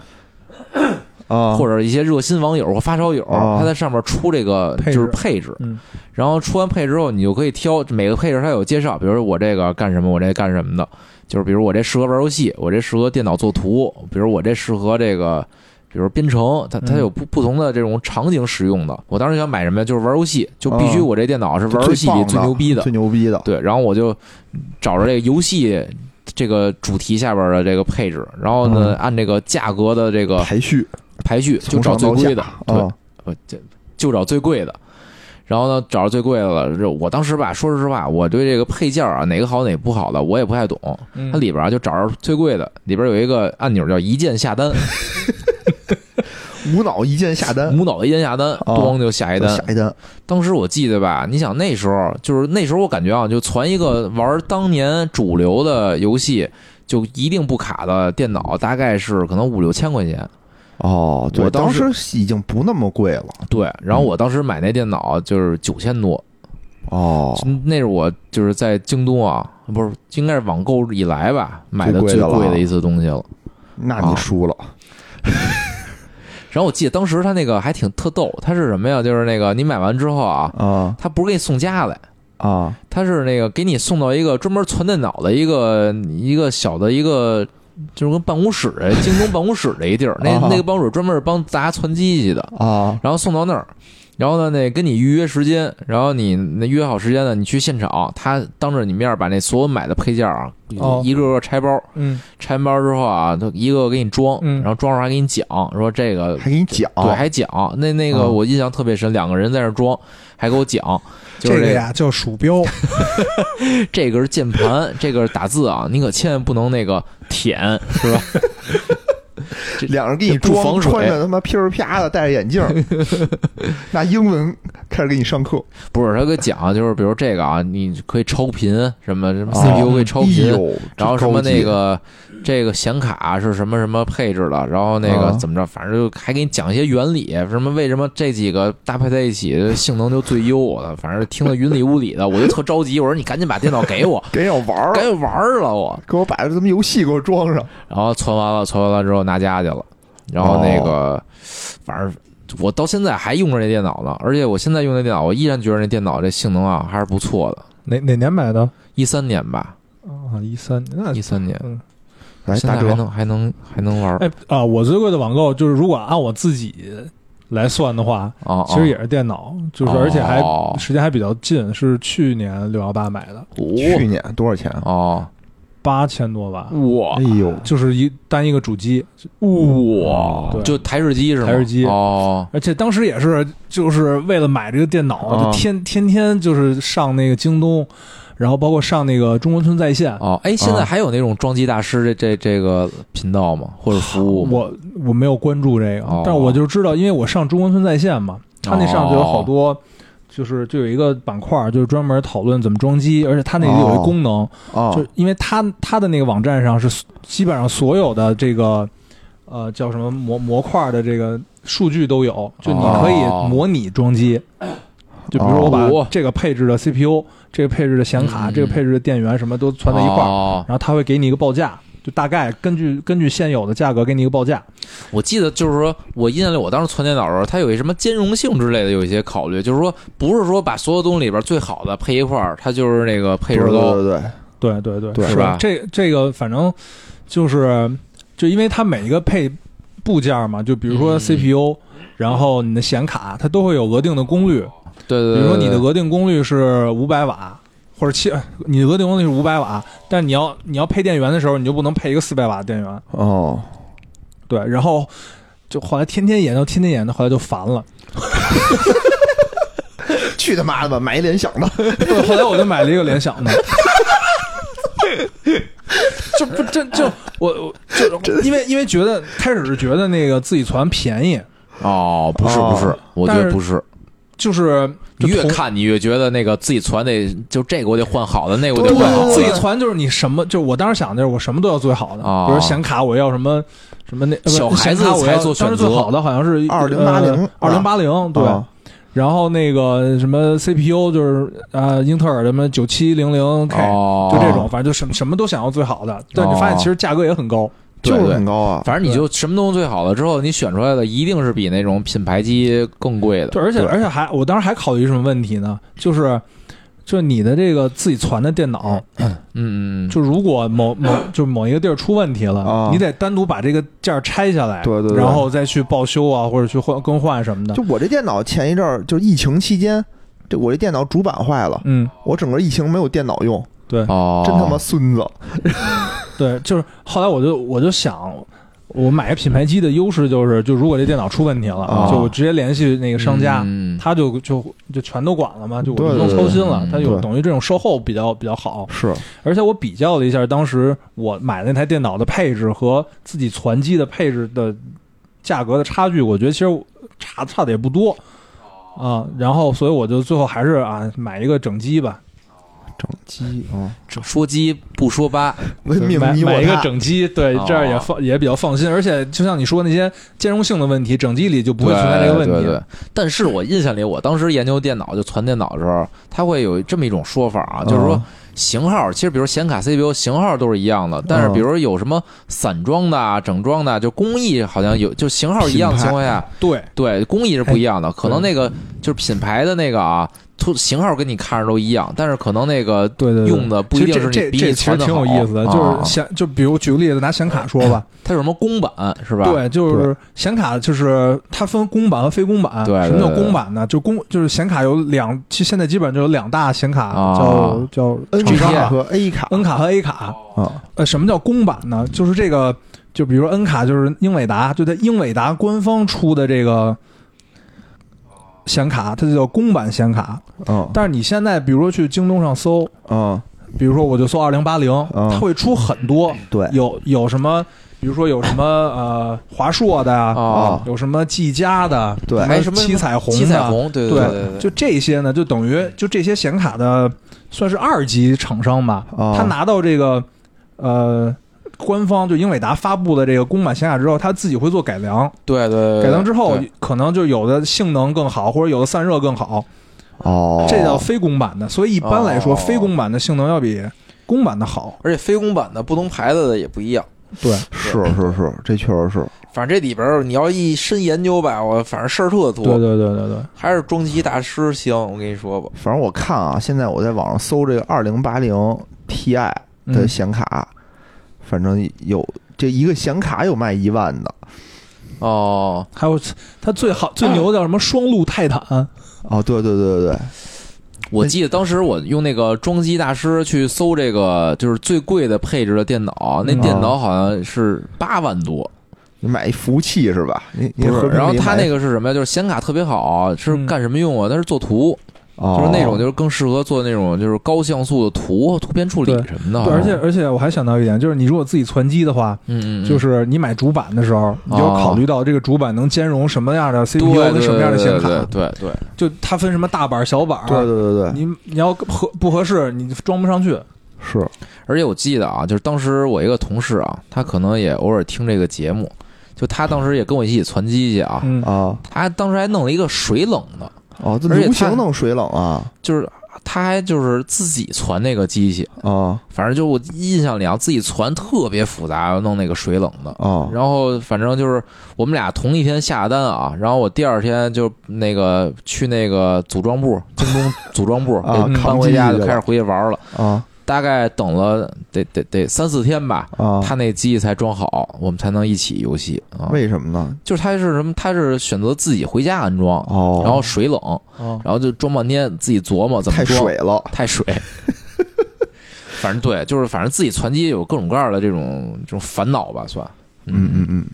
啊，或者一些热心网友或发烧友，啊他在上面出这个就是配置，嗯然后出完配置之后，你就可以挑每个配置它有介绍，比如说我这个干什么，我这干什么的，就是比如我这适合玩游戏，我这适合电脑做图，比如我这适合这个。比如编程，它它嗯有不不同的这种场景使用的。我当时想买什么呀？就是玩游戏，就必须啊我这电脑是玩游戏里最牛逼的。最牛逼的。对，然后我就找着这个游戏这个主题下边的这个配置，然后呢，嗯按这个价格的这个排序排序，就找最贵的，对，啊，呃，就就找最贵的。然后呢，找着最贵的了。这我当时吧，说实话，我对这个配件啊，哪个好哪个不好的，我也不太懂。嗯它里边啊，就找着最贵的，里边有一个按钮叫一键下单，无脑一键下单，无脑的一键下单，哦咣就下一单。下一单，当时我记得吧，你想那时候就是那时候，我感觉啊，就传一个玩当年主流的游戏，就一定不卡的电脑，大概是可能五六千块钱。哦，对，我当时时已经不那么贵了。对，然后我当时买那电脑就是九千多，哦，那是我就是在京东啊，不是应该是网购以来吧买的最贵的一次东西了。那你输了。然后我记得当时他那个还挺特逗，他是什么呀？就是那个你买完之后啊，啊他不是给你送家来，啊他是那个给你送到一个专门存电脑的一个一个小的一个。就是跟办公室的京东办公室的一地儿，那啊。那个办公室专门是帮大家传机器的，啊。然后送到那儿，然后呢，那跟你预约时间，然后你那约好时间呢，你去现场，他当着你面把那所有买的配件啊，哦一个个拆包，嗯拆完包之后啊，他一个个给你装，嗯然后装上还给你讲，说这个还给你讲，对，还讲，那那个啊我印象特别深，两个人在那装，还给我讲，就是这个呀叫鼠标，这个是键盘，这个是打字啊，你可千万不能那个舔，是吧？这两人给你装，穿着他妈噼里啪的，戴着眼镜儿，拿英文开始给你上课。不是他给讲，就是比如这个啊，你可以超频，什么什么哦 CPU 可以超频，然后什么那个这个显卡是什么什么配置的，然后那个啊怎么着，反正就还给你讲一些原理，什么为什么这几个搭配在一起性能就最优的，反正听得云里雾里的，我就特着急，我说你赶紧把电脑给我，给我玩儿赶，紧玩儿了我，给我把这什么游戏给我装上。然后存完了，存完了之后拿家去了，然后那个反正。我到现在还用着那电脑呢，而且我现在用那电脑，我依然觉得那电脑这性能啊还是不错的。哪哪年买的？一三年吧，啊，一三那一三年，嗯，来打折，现在还能还能还能玩儿。哎啊，我最贵的网购就是如果按我自己来算的话，哦，其实也是电脑，就是而且还哦时间还比较近，是去年六幺八买的，哦。去年多少钱啊？哦，八千多吧，哇。哎呦，就是一单一个主机，哇，对就台式机是吗？台式机哦，而且当时也是就是为了买这个电脑，啊就天天天就是上那个京东，然后包括上那个中关村在线。哦，哎，现在还有那种装机大师这这这个频道吗？或者服务？我我没有关注这个，哦但我就知道，因为我上中关村在线嘛，他那上就有好多，就是就有一个板块，就是专门讨论怎么装机，而且他那里有一个功能，啊就因为他他的那个网站上是基本上所有的这个呃叫什么模模块的这个数据都有，就你可以模拟装机。就比如说我哦把这个配置的 CPU、这个配置的显卡、嗯这个配置的电源什么都攒在一块儿，哦然后他会给你一个报价，就大概根据根据现有的价格给你一个报价。我记得就是说，我印象里，我当时存电脑的时候，它有一什么兼容性之类的，有一些考虑，就是说，不是说把所有东西里边最好的配一块儿，它就是那个配置对高。对对对，对对对，是吧这这个反正就是就因为它每一个配部件嘛，就比如说嗯 CPU，、然后你的显卡，它都会有额定的功率。对对对，比如说你的额定功率是五百瓦，或者七，你的额定功率是五百瓦，但你要你要配电源的时候，你就不能配一个四百瓦的电源。哦，对，然后就后来天天研究，天天研究，后来就烦了。去他妈的吧，买一联想的，对，后来我就买了一个联想的。就不真就我我就因为因为觉得开始是觉得那个自己传便宜，哦，不是哦不是，我觉得不是。就是就你越看你越觉得那个自己攒得就这个我得换好的，那个我得换好的。自己攒就是你什么，就我当时想的就是我什么都要最好的，哦比如显卡我要什么什么那小孩子才做选择当时最好的好像是二零八零二零八零对。啊然后那个什么 CPU 就是呃英特尔什么九七零零 K，、哦，就这种，反正就什么什么都想要最好的，但你发现其实价格也很高。就是很高啊，反正你就什么东西最好了之后，你选出来的一定是比那种品牌机更贵的。对，而且而且还我当时还考虑什么问题呢？就是就是你的这个自己攒的电脑，嗯就如果某某就某一个地儿出问题了，啊你得单独把这个件儿拆下来，对对对然后再去报修啊，或者去换更换什么的。就我这电脑前一阵儿就疫情期间，这我这电脑主板坏了，嗯，我整个疫情没有电脑用，对哦，真他妈孙子。对，就是后来我就我就想。我买个品牌机的优势就是，就如果这电脑出问题了，啊就我直接联系那个商家，嗯他就就就全都管了嘛，就我对不用操心了。他有等于这种售后比较比较好，是而且我比较了一下当时我买那台电脑的配置和自己攒机的配置的价格的差距，我觉得其实差差的也不多啊。然后所以我就最后还是啊买一个整机吧，整机啊，说鸡不说八，文明买买一个。整机，对哦，这样也放也比较放心。而且就像你说那些兼容性的问题，整机里就不会存在这个问题。对对对但是我印象里，我当时研究电脑就传电脑的时候，它会有这么一种说法啊，就是说啊型号，其实比如显卡、CPU 型号都是一样的，但是嗯比如有什么散装的啊、整装的啊，就工艺好像有，就型号一样的情况下，对对工艺是不一样哎的，可能那个就是品牌的那个啊。图型号跟你看着都一样，但是可能那个对对对用的不一定是你比你这这其实。挺有意思的，啊就是显就比如举个例子，拿显卡说吧，它有什么公版是吧？对，就是显卡，就是它分公版和非公版。对对什么叫公版呢？就公就是显卡有两，其实现在基本上就有两大显卡，啊叫叫 N 卡和 A 卡 N 卡和 A 卡。啊，呃，什么叫公版呢？就是这个，就比如说 N 卡就是英伟达，就在英伟达官方出的这个显卡，它就叫公版显卡。嗯。但是你现在比如说去京东上搜，嗯，比如说我就搜二零八零，嗯。它会出很多，对，有有什么，比如说有什么呃华硕的呀，啊，有什么技嘉的，对。还有什么七彩虹的，七彩虹，对对对对，就这些呢，就等于就这些显卡的算是二级厂商吧，啊。他拿到这个呃官方就英伟达发布的这个公版显卡之后，它自己会做改良，对对，改良之后可能就有的性能更好，或者有的散热更好，哦，这叫非公版的。所以一般来说，哦非公版的性能要比公版的好。而且非公版的不同牌子的也不一样。对，是是是，这确实是，反正这里边儿你要一深研究吧，我反正事儿特多。对对对对对，还是装机大师行，我跟你说吧。反正我看啊，现在我在网上搜这个二零八零 Ti 的嗯显卡，反正有这一个显卡有卖一万的，哦，还有它最好最牛的叫什么双路泰坦，哦，对对对对对，我记得当时我用那个装机大师去搜这个，就是最贵的配置的电脑，那嗯。电脑好像是八万多，你买一服务器是吧？你然后它那个是什么呀？就是显卡特别好，是嗯。干什么用啊？它是做图，哦。就是那种就是更适合做那种就是高像素的图、图片处理对。什么的。对，而且而且我还想到一点，就是你如果自己攒机的话，嗯就是你买主板的时候，你就要考虑到这个主板能兼容什么样的 CPU 对跟什么样的显卡，对对对，就它分什么大板、小板，对对对对，你你要合不合适，你装不上去。是。而且我记得啊，就是当时我一个同事啊，他可能也偶尔听这个节目，就他当时也跟我一起攒机去啊，嗯，啊。他当时还弄了一个水冷的，哦，这而且流行它弄水冷啊就是他还就是自己攒那个机器，啊反正就我印象里啊，自己攒特别复杂，要弄那个水冷的。啊然后反正就是我们俩同一天下单啊，然后我第二天就那个去那个组装部，京东组装部搬回家就开始回去玩了。啊大概等了得得得三四天吧，啊！他那机器才装好，我们才能一起游戏啊。为什么呢？就是他是什么？他是选择自己回家安装，哦，然后水冷，哦，然后就装半天，自己琢磨怎么太装，水了，太水。反正对，就是反正自己攒机有各种各样的这种这种烦恼吧，算。嗯嗯嗯，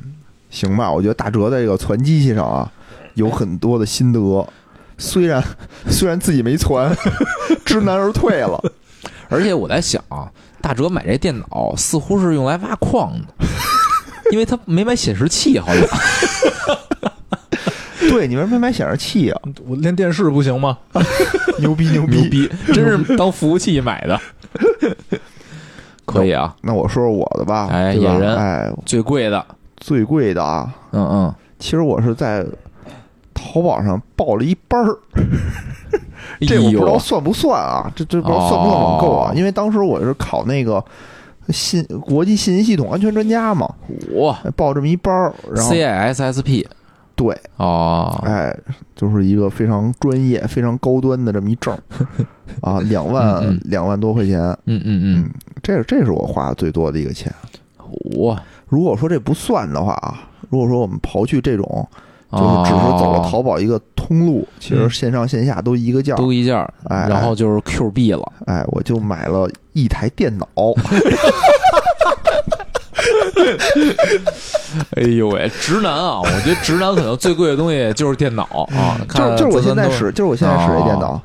行吧，我觉得大哲在这个攒机器上啊，有很多的心得。虽然虽然自己没传，知难而退了。而且我在想啊，大哲买这电脑似乎是用来挖矿的，因为他没买显示器，好像。对，你为什么没买显示器啊？我连电视不行吗？牛逼牛逼！牛逼，真是当服务器买的。可以啊，那我说说我的吧，哎野人哎，最贵的，最贵的啊，嗯嗯，其实我是在淘宝上报了一班儿，这哎我不知道，算不算啊？这这不知道算不算网购啊？哦因为当时我是考那个信国际信息系统安全专家嘛，我报这么一班儿，然后 CISSP 对，哦，哎，就是一个非常专业、非常高端的这么一证儿 啊，两万嗯嗯两万多块钱，嗯嗯嗯这这是我花的最多的一个钱。嗯，我如果说这不算的话啊，如果说我们刨去这种，就是哦只是走了淘宝一个通路，其实嗯。线上线下都一个价，都一件儿，哎然后就是 Q 币了，哎，我就买了一台电脑，哎呦喂，直男啊，我觉得直男可能最贵的东西就是电脑啊，就是就是我现在使，就是我现在使这电脑，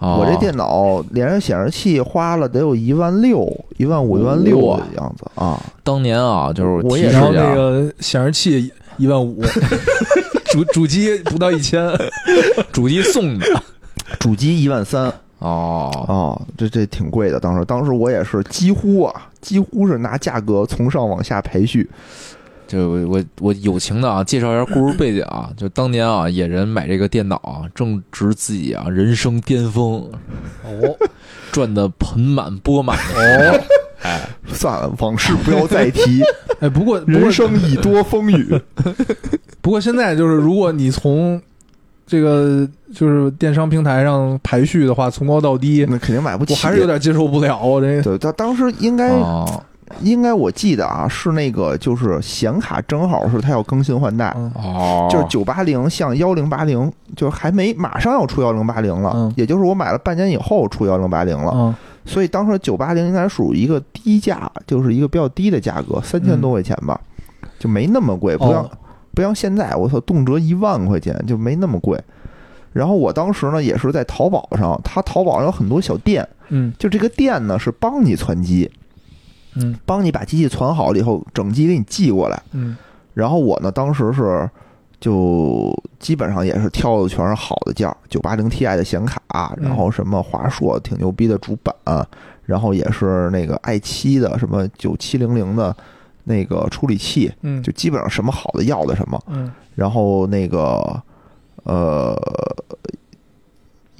哦我这电脑连着显示器花了得有一万六、一万五、一万六的样子啊。当年啊，就是我也然后提示一下。那个显示器一万五，主主机不到一千，主机送的 主机一万三哦，哦，这这挺贵的。当时当时我也是几乎啊，几乎是拿价格从上往下排序。就我我我友情的啊，介绍一下故事背景啊，就当年啊，野人买这个电脑啊，正值自己啊人生巅峰，哦，赚的盆满钵满的哦，哎，算了，往事不要再提，哎，不过人生已多风雨。不过现在就是，如果你从这个就是电商平台上排序的话，从高到低，那肯定买不起。我还是有点接受不了。我这对，他当时应该、哦。应该我记得啊，是那个就是显卡正好是它要更新换代，嗯。哦，就是九八零向幺零八零，就是还没马上要出幺零八零了，嗯。也就是我买了半年以后出幺零八零了，嗯所以当时九八零应该属于一个低价，就是一个比较低的价格，三千多块钱吧，就没那么贵，不像、哦不像现在，我操，动辄一万块钱就没那么贵。然后我当时呢也是在淘宝上，它淘宝上有很多小店，嗯就这个店呢是帮你攒机，嗯帮你把机器攒好了以后，整机给你寄过来。嗯然后我呢，当时是就基本上也是挑的全是好的件儿，九八零 Ti 的显卡，然后什么华硕挺牛逼的主板，然后也是那个 i 七的什么九七零零的那个处理器，嗯，就基本上什么好的要的什么。嗯然后那个呃，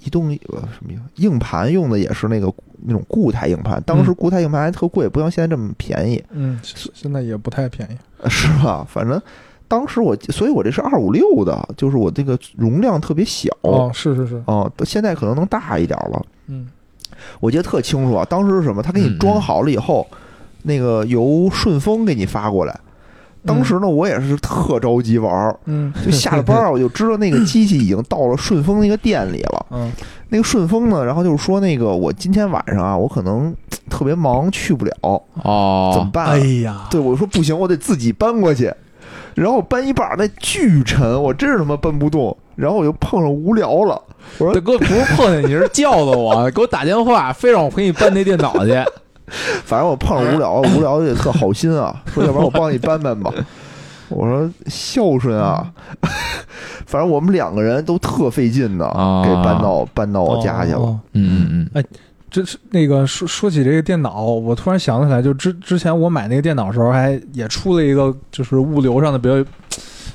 移动呃什么呀硬盘用的也是那个那种固态硬盘，当时固态硬盘还特贵，不像现在这么便宜。嗯，现现在也不太便宜。呃是吧？反正当时我，所以我这是二五六的，就是我这个容量特别小。哦，是是是，哦现在可能能大一点了。嗯。我记得特清楚啊，当时是什么？他给你装好了以后，那个由顺丰给你发过来，当时呢，我也是特着急玩儿，嗯。就下了班儿，我就知道那个机器已经到了顺丰那个店里了。嗯。那个顺丰呢，然后就是说那个我今天晚上啊，我可能特别忙去不了，哦。怎么哦，办、啊？哎呀，对我说不行，我得自己搬过去。然后搬一半儿那巨沉，我真是他妈搬不动。然后我就碰上无聊了，我说大哥不是碰见你是叫的我，给我打电话，非让我陪你搬那电脑去。反正我碰上无聊，无聊也特好心啊，说要不然我帮你搬搬吧。我说孝顺啊，反正我们两个人都特费劲的，啊给搬到搬到我家去了。哦嗯嗯嗯，这是那个说说起这个电脑，我突然想起来，就之之前我买那个电脑的时候，还也出了一个就是物流上的比较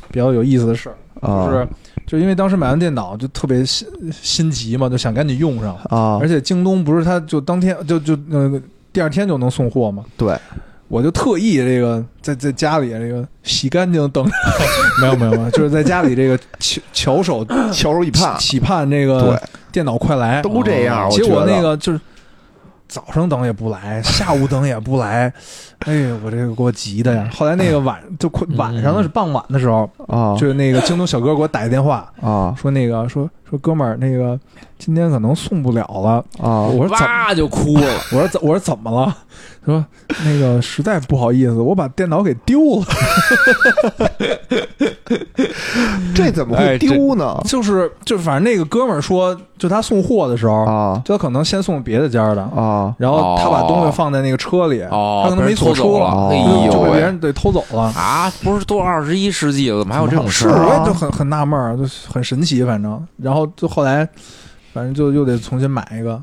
比较有意思的事儿，啊。就是就因为当时买完电脑就特别心心急嘛，就想赶紧用上，啊。而，且京东不是它就当天就就呃第二天就能送货嘛，对，我就特意这个在在家里这个洗干净等着，没有没有没有，就是在家里这个翘翘首翘首以盼，期盼这个，电脑快来，都这样。结果那个就是早上等也不来，下午等也不来，哎呀，我这个给我急的呀！后来那个晚就快晚上的是傍晚的时候，啊。就是那个京东小哥给我打一电话，啊。说那个说说哥们儿，那个今天可能送不了了。啊我说怎么？哇就哭了。我说怎我说怎么了？说那个实在不好意思，我把电脑给丢了。这怎么会丢呢？就是就是，反正那个哥们儿说，就他送货的时候，啊就他可能先送别的家的，啊然后他把东西放在那个车里，哦，他可能没锁车了。就被别！人给偷走了。啊，不是都二十一世纪了，怎么还有这种事是我啊也就很很纳闷儿，就很神奇，反正，然后就后来，反正就又得重新买一个，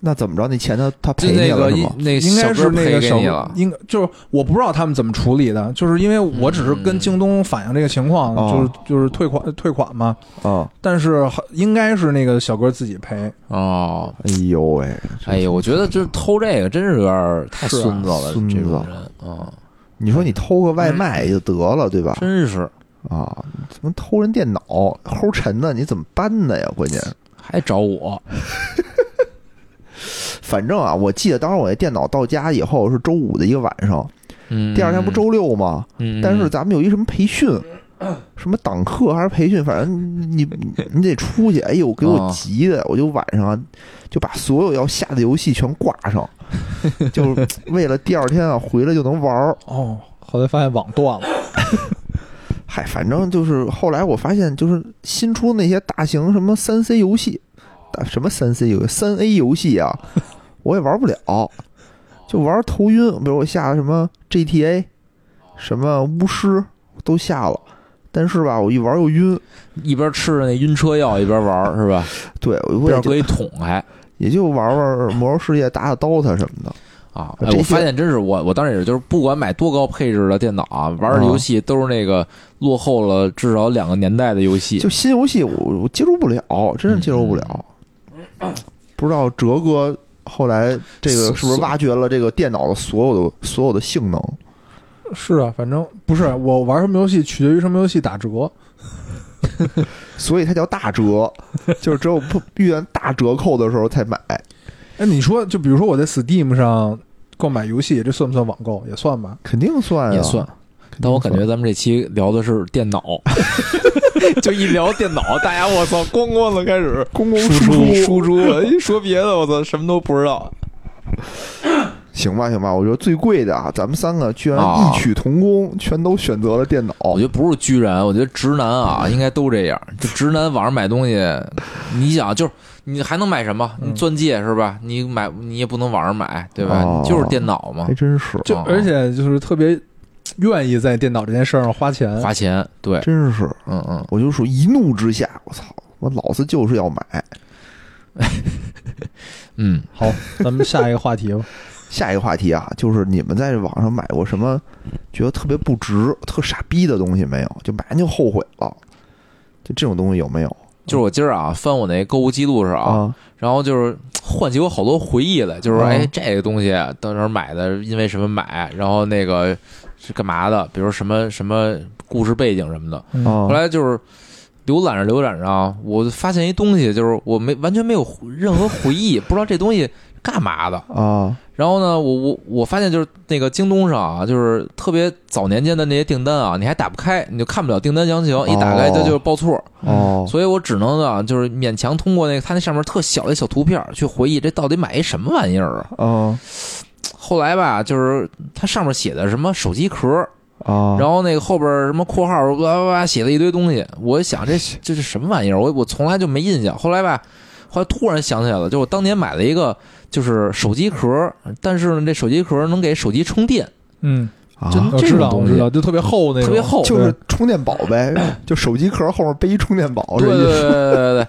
那怎么着？那钱他他赔你那个一了是吗？那个应该是小哥赔那个小给你了，应该就是我不知道他们怎么处理的，就是因为我只是跟京东反映这个情况，嗯就是就是退款退款嘛，啊，但是应该是那个小哥自己赔，哦。哎呦喂，哎呦，我觉得就是偷这个真是有点太孙子了，孙子这种人。啊，你说你偷个外卖也就得了，对吧？真是啊，怎么偷人电脑齁沉呢？你怎么搬的呀？关键，还找我反正啊，我记得当时我那电脑到家以后是周五的一个晚上，嗯，第二天不周六吗？嗯，但是咱们有一什么培训，什么党课还是培训，反正你你你得出去。哎呦，给我哦急的，我就晚上啊就把所有要下的游戏全挂上，就是为了第二天啊回来就能玩儿。哦，后来发现网断了，嗨，反正就是后来我发现，就是新出那些大型什么三 C 游戏，大什么三 C 游戏、三 A 游戏啊，我也玩不了，就玩头晕。比如我下什么 GTA，什么巫师都下了，但是吧，我一玩又晕。一边吃着那晕车药一边玩儿是吧？对，我也就边上搁一桶还也就玩玩魔兽世界、打打 DOTA 什么的。啊！哎，我发现真是我我当时也是，就是不管买多高配置的电脑啊，玩的游戏都是那个落后了至少两个年代的游戏。就新游戏我我接受不了，真是接受不了。不知道哲哥后来这个是不是挖掘了这个电脑的所有的所有的性能？是啊，反正不是我玩什么游戏取决于什么游戏打折，所以它叫大折，就是只有不遇见大折扣的时候才买。哎，你说就比如说我在 Steam 上购买游戏，这算不算网购？也算吧。肯定算啊，也算。但我感觉咱们这期聊的是电脑，就一聊电脑，大家我操，咣咣的开始 咣咣输出输出，一说别的我操，什么都不知道。行吧行吧，我觉得最贵的啊，咱们三个居然啊异曲同工，全都选择了电脑。我觉得不是居然，我觉得直男啊，应该都这样。就直男网上买东西，你想就是你还能买什么？你嗯钻戒是吧？你买你也不能网上买，对吧？哦你就是电脑嘛还，真是，哦就而且就是特别愿意在电脑这件事儿上花钱。花钱，对，真是，嗯嗯，我就说一怒之下，我操，我老子就是要买。嗯，好，咱们下一个话题吧。下一个话题啊，就是你们在网上买过什么觉得特别不值、特傻逼的东西没有？就买完就后悔了，就这种东西有没有就是我今儿啊翻我那购物记录时候，啊？然后就是唤起我好多回忆来，就是说，啊哎，这个东西当时买的，因为什么买，然后那个是干嘛的，比如什么什么故事背景什么的。后来就是浏览着浏览着啊，我发现一东西，就是我没完全没有任何回忆，不知道这东西干嘛的？啊然后呢，我我我发现就是那个京东上啊，就是特别早年间的那些订单啊，你还打不开，你就看不了订单详情，一打开它就是报错，哦所以我只能啊，就是勉强通过那个它那上面特小的小图片去回忆这到底买一什么玩意儿啊。啊后来吧，就是它上面写的什么手机壳，啊，然后那个后边什么括号哇哇哇写了一堆东西，我想这这是什么玩意儿？我我从来就没印象。后来吧，后来突然想起来了，就我当年买了一个就是手机壳，但是呢这手机壳能给手机充电，嗯，啊我知道，这东西。我知道，就特别厚那个，特别厚，就是充电宝呗，就手机壳后面背一充电宝，对对对这意思对对对。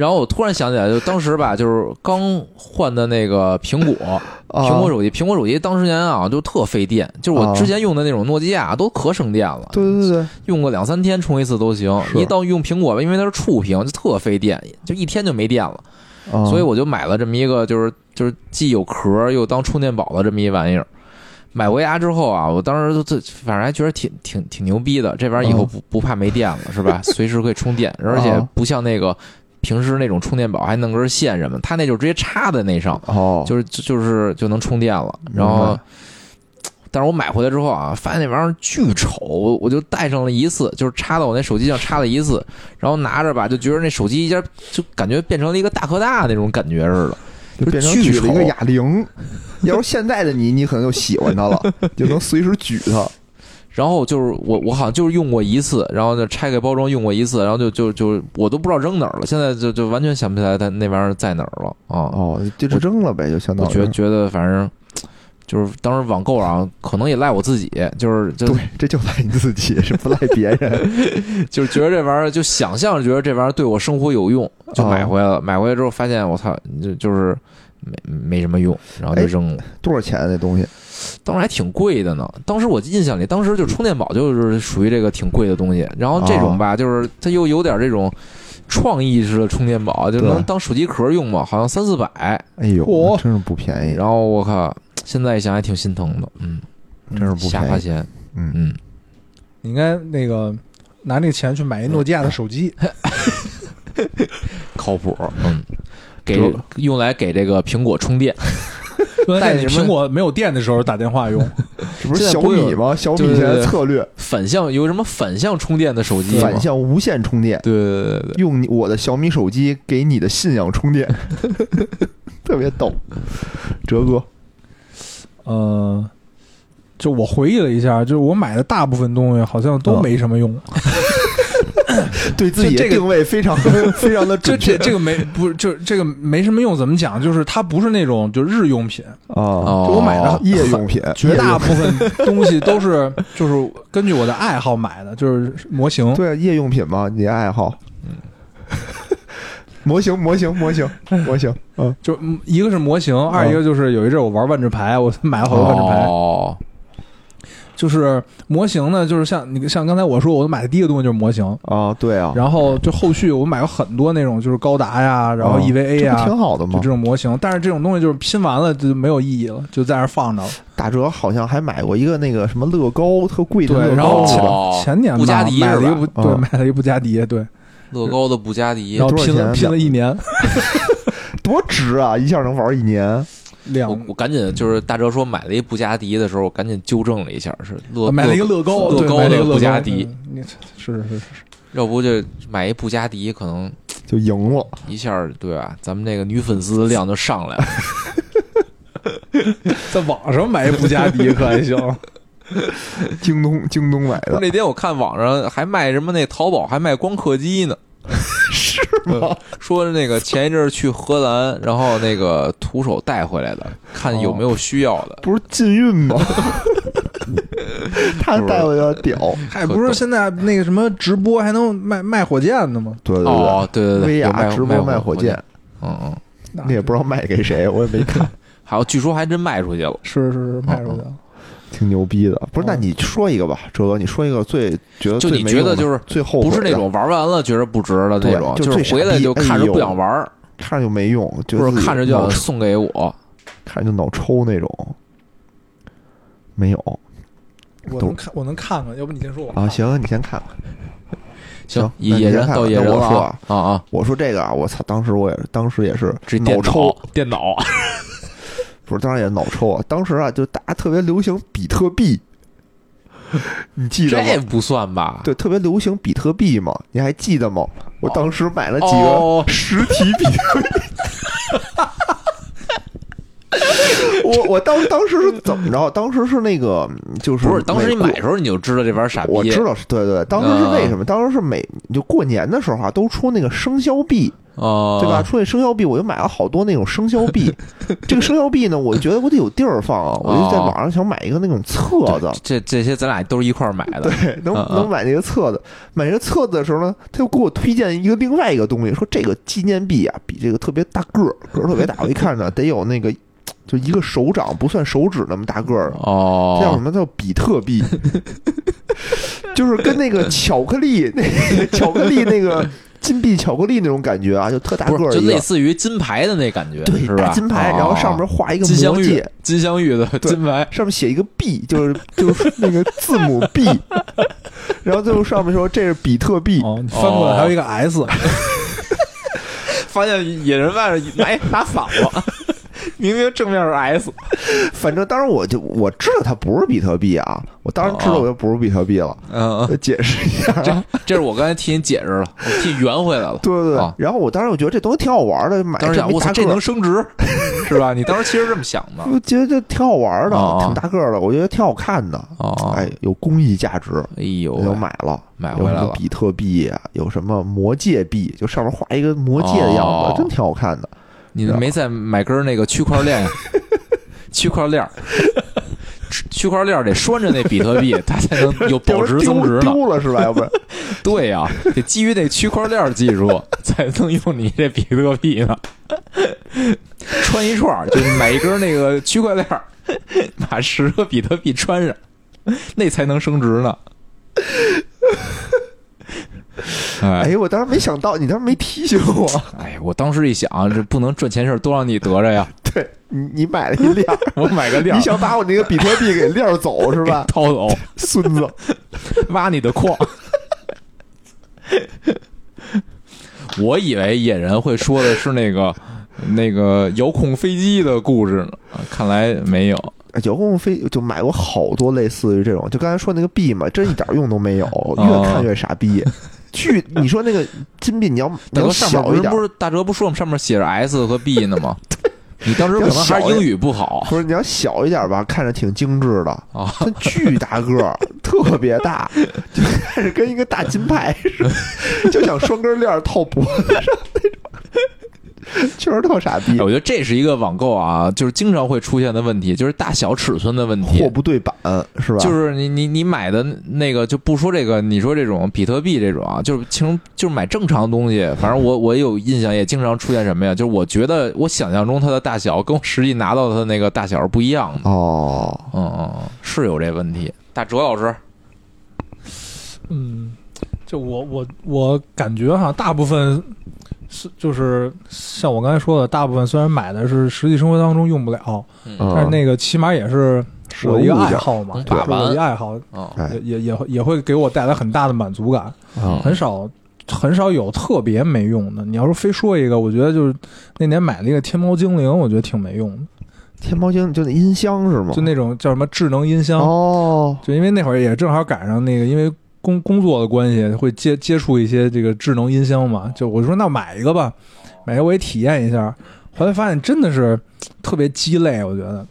然后我突然想起来，就当时吧，就是刚换的那个苹果啊苹果手机，苹果手机当时年啊就特费电，就是我啊之前用的那种诺基亚都可省电了，对对对，用个两三天充一次都行。是一到用苹果吧，因为它是触屏，就特费电，就一天就没电了。啊所以我就买了这么一个，就是就是既有壳又当充电宝的这么一玩意儿。买回家之后啊，我当时就这反正还觉得挺挺挺牛逼的，这玩意儿以后不不怕没电了是吧？随时可以充电，而且啊不像那个平时那种充电宝还弄根线什么，它那就直接插在那上，哦，就是就就是就能充电了。然后，但是我买回来之后啊，发现那玩意儿巨丑，我就带上了一次，就是插到我那手机上插了一次，然后拿着吧，就觉得那手机一下就感觉变成了一个大哥大那种感觉似的。就变成巨举了一个哑铃。要是现在的你，你可能就喜欢它了，就能随时举它。然后就是我我好像就是用过一次，然后就拆开包装用过一次，然后就就就我都不知道扔哪儿了，现在就就完全想不起来它那玩意儿在哪儿了啊！哦，就是扔了呗，就相当于。我觉得觉得反正就是当时网购啊可能也赖我自己，就是就对，这就赖你自己，是不赖别人。就是觉得这玩意儿就想象觉得这玩意儿对我生活有用，就买回来了。买回来之后发现我操，就就是没没什么用，然后就哎扔了。多少钱啊那东西？当时还挺贵的呢。当时我印象里，当时就充电宝就是属于这个挺贵的东西。然后这种吧，就是它又有点这种创意式的充电宝，就能当手机壳用嘛，好像三四百。哎呦，真是不便宜，然后我靠，现在一想还挺心疼的，嗯，真是不便宜。瞎花钱，嗯，嗯，你应该那个拿那钱去买一诺基亚的手机，靠谱，嗯。给用来给这个苹果充电，在你苹果没有电的时候打电话用。这不是小米吗？小米现在对策略反向有什么反向充电的手机？反向无线充电，对对对对对，用我的小米手机给你的信仰充电，特别逗。哲哥，呃，就我回忆了一下，就是我买的大部分东西好像都嗯没什么用。对自己这个的定位非常 非常的准确这这个没不是就这个没什么用，怎么讲？就是它不是那种就日用品，啊，哦就我买的夜用品，绝大部分东西都是就是根据我的爱好买的，就是模型。对啊夜用品嘛，你爱好。模型，模型，模型，模型，嗯，就嗯一个是模型，二一个就是有一阵我玩万智牌，我买了好多万智牌。哦，就是模型呢，就是像你像刚才我说，我买的第一个东西就是模型，啊，对啊，然后就后续我买了很多那种就是高达呀，然后啊 EVA 呀，挺好的嘛就这？种模型。但是这种东西就是拼完了就没有意义了，就在那放着了。打折好像还买过一个那个什么乐高，特贵的对，乐然后前高去了，哦前年吧布加迪买了一个是吧布对嗯买了一个布加迪，对，乐高的布加迪然，后拼了拼了一年，多值啊！一下能玩一年。两我我赶紧就是大哲说买了一布加迪的时候，我赶紧纠正了一下，是乐买了一个乐高，乐高的买了一个布加迪，是是是是，要不就买一布加迪，可能就赢了，一下对吧？咱们这个女粉丝的量就上来了。在网上买一布加迪可还行，京东京东买的，那天我看网上还卖什么那淘宝还卖光刻机呢，是吗？说那个前一阵儿去荷兰，然后那个徒手带回来的，看有没有需要的。不是禁运吗？他带我有点屌，还不是现在那个什么直播还能卖卖火箭的吗？对对哦，对对对，薇有卖娅直播卖火火箭，，嗯嗯，那也不知道卖给谁，我也没看，还有据说还真卖出去了。是是是卖出去了。挺牛逼的。不是，那你说一个吧，哲哥，你说一个最觉得就你最没用的觉得就是最后不是那种玩完了觉得不值的那种，对就最是回来就看着不想玩儿，看着就没用，觉得或者自己看着就想送给我。看着就脑抽那种，没有我能看，我能看看，要不你先说我啊。行，你先看看。行，那野人到野人了那我说啊啊啊！我说这个啊，我操，当时我也当时也是脑抽，电脑 不是，当然也脑抽啊。当时啊，就大家特别流行比特币，你记得这吗？不算吧？对，特别流行比特币嘛，你还记得吗？我当时买了几哦个实体比特币。我我当当时是怎么着？当时是那个，就是不是，当时你买的时候你就知道这玩意儿傻逼。我知道是对对对，当时是为什么？当时是每就过年的时候啊，都出那个生肖币，哦，对吧？？出那生肖币，我就买了好多那种生肖币。这个生肖币呢，我觉得我得有地儿放啊，我就在网上想买一个那种册子，这这些咱俩都是一块儿买的。对，能能买那个册子。买这个册子的时候呢，他又给我推荐一个另外一个东西，说这个纪念币啊，比这个特别大个儿，个儿特别大。我一看呢，得有那个就一个手掌不算手指那么大个儿，哦，这叫什么叫比特币？就是跟那个巧克力那个巧克力那个金币巧克力那种感觉啊，就特大个儿就，类似于金牌的那感觉，对，是吧？大金牌，哦然后上面画一个金镶玉魔戒，，金镶玉的金牌。上面写一个 B，就是 就是那个字母 B，然后最后上面说这是比特币，哦，翻过来还有一个 S，发现野人万拿拿反了，明明正面是 S。反正当时我就我知道它不是比特币啊，我当然知道我就不是比特币了。嗯，我 解释一下，这这是我刚才替你解释了，我替你圆回来了。对对对啊。然后我当时我觉得这东西挺好玩的，买当时想，我操，这能升值，是吧？你当时其实这么想的。我觉得这挺好玩的，哦挺大个儿的，我觉得挺好看的。哦，哎，有公益价值，哎呦喂，我就买了，买回来了比特币啊，有什么魔界币，就上面画一个魔界的样子，哦真挺好看的。你没再买根那个区块链，区块链儿，区块链儿得拴着那比特币，它才能有保值增值呢。丢丢了是吧？要不然 对呀、得基于那区块链儿技术才能用你这比特币呢。穿一串儿，就买一根那个区块链儿，把十个比特币穿上，那才能升值呢。哎哎，我当时没想到，你当时没提醒我。哎，我当时一想，这不能赚钱事儿都让你得着呀，对你，你买了一链儿，我买个链儿你想把我那个比特币给链儿走是吧？掏走，孙子，挖你的矿。我以为野人会说的是那个那个遥控飞机的故事呢，啊看来没有。遥控飞就买过好多类似于这种，就刚才说那个币嘛，真一点用都没有，哦越看越傻逼。巨，你说那个金币，你要 你要大哥上面小一点。不是大哲不说我们上面写着 S 和 B 呢吗？你当时可能还是英语不好。不是你要小一点吧，看着挺精致的，啊。它巨大个儿，特别大，就开始跟一个大金牌似的，就想双根链儿套脖子上那种，确实特傻逼哎，我觉得这是一个网购啊，就是经常会出现的问题，就是大小尺寸的问题货。不对版是吧？就是你你你买的那个就不说这个，你说这种比特币这种啊，就是其实就是买正常的东西，反正我我有印象，也经常出现什么呀？就是我觉得我想象中它的大小跟我实际拿到的那个大小是不一样的。哦，嗯嗯，嗯是有这问题。大哲老师，嗯，就我我我感觉哈，大部分是就是像我刚才说的，大部分虽然买的是实际生活当中用不了，但是那个起码也是我的一个爱好嘛能，就是我的一个爱好，也也也会也会给我带来很大的满足感，嗯很少。很少有特别没用的。你要是非说一个，我觉得就是那年买了一个天猫精灵，我觉得挺没用的，天猫精就那音箱是吗？就那种叫什么智能音箱，哦，就因为那会儿也正好赶上那个，因为工工作的关系，会接接触一些这个智能音箱嘛。就我说那买一个吧，买一个我也体验一下。后来发现真的是特别鸡肋，我觉得。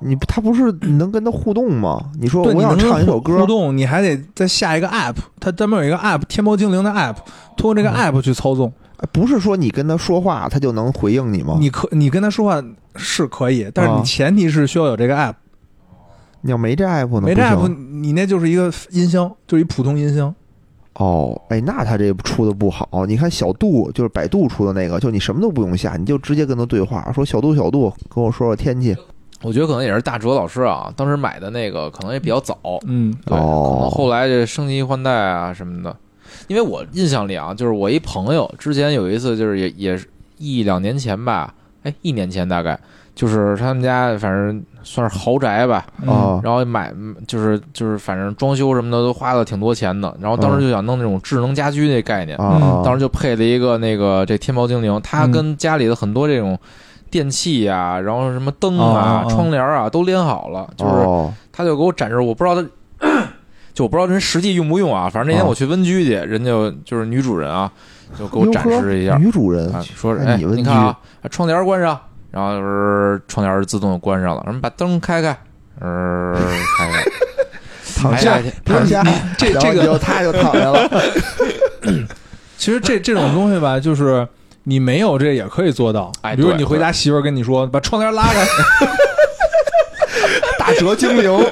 你不他不是能跟他互动吗？你说对，我想唱一首歌互，动，你还得再下一个 app，它专门有一个 app，天猫精灵的 app，通过这个 app 去操纵。哎不是说你跟他说话他就能回应你吗？你可你跟他说话是可以，但是啊你前提是需要有这个 app，你要没这 app 呢？没这 app，你那就是一个音箱，就是一普通音箱。哦，哎，那他这出的不好。你看小度，就是百度出的那个，就你什么都不用下，你就直接跟他对话，说小度小度，跟我说说天气。我觉得可能也是大哲老师啊，当时买的那个可能也比较早，嗯，对，可能哦后来这升级换代啊什么的。因为我印象里啊，就是我一朋友之前有一次，就是也也是一两年前吧，哎，一年前大概，就是他们家反正算是豪宅吧，然后买就是就是反正装修什么的都花了挺多钱的，然后当时就想弄那种智能家居那概念，啊啊！当时就配了一个那个这天猫精灵，它嗯。跟家里的很多这种电器呀、然后什么灯啊、窗帘啊都连好了，就是哦。他就给我展示，我不知道他。就我不知道人实际用不用啊，反正那天哦。我去温居去，人家就是女主人啊，就给我展示一下，女主人啊，说是哎，你看啊，窗帘关上，然后就是窗帘自动关上了，什么把灯开开，呃，开开，躺下去躺下，然后这这个就他就躺下了。其实这这种东西吧，就是你没有这也可以做到。哎比如你回家，媳妇儿跟你说把窗帘拉开，大蛇精灵，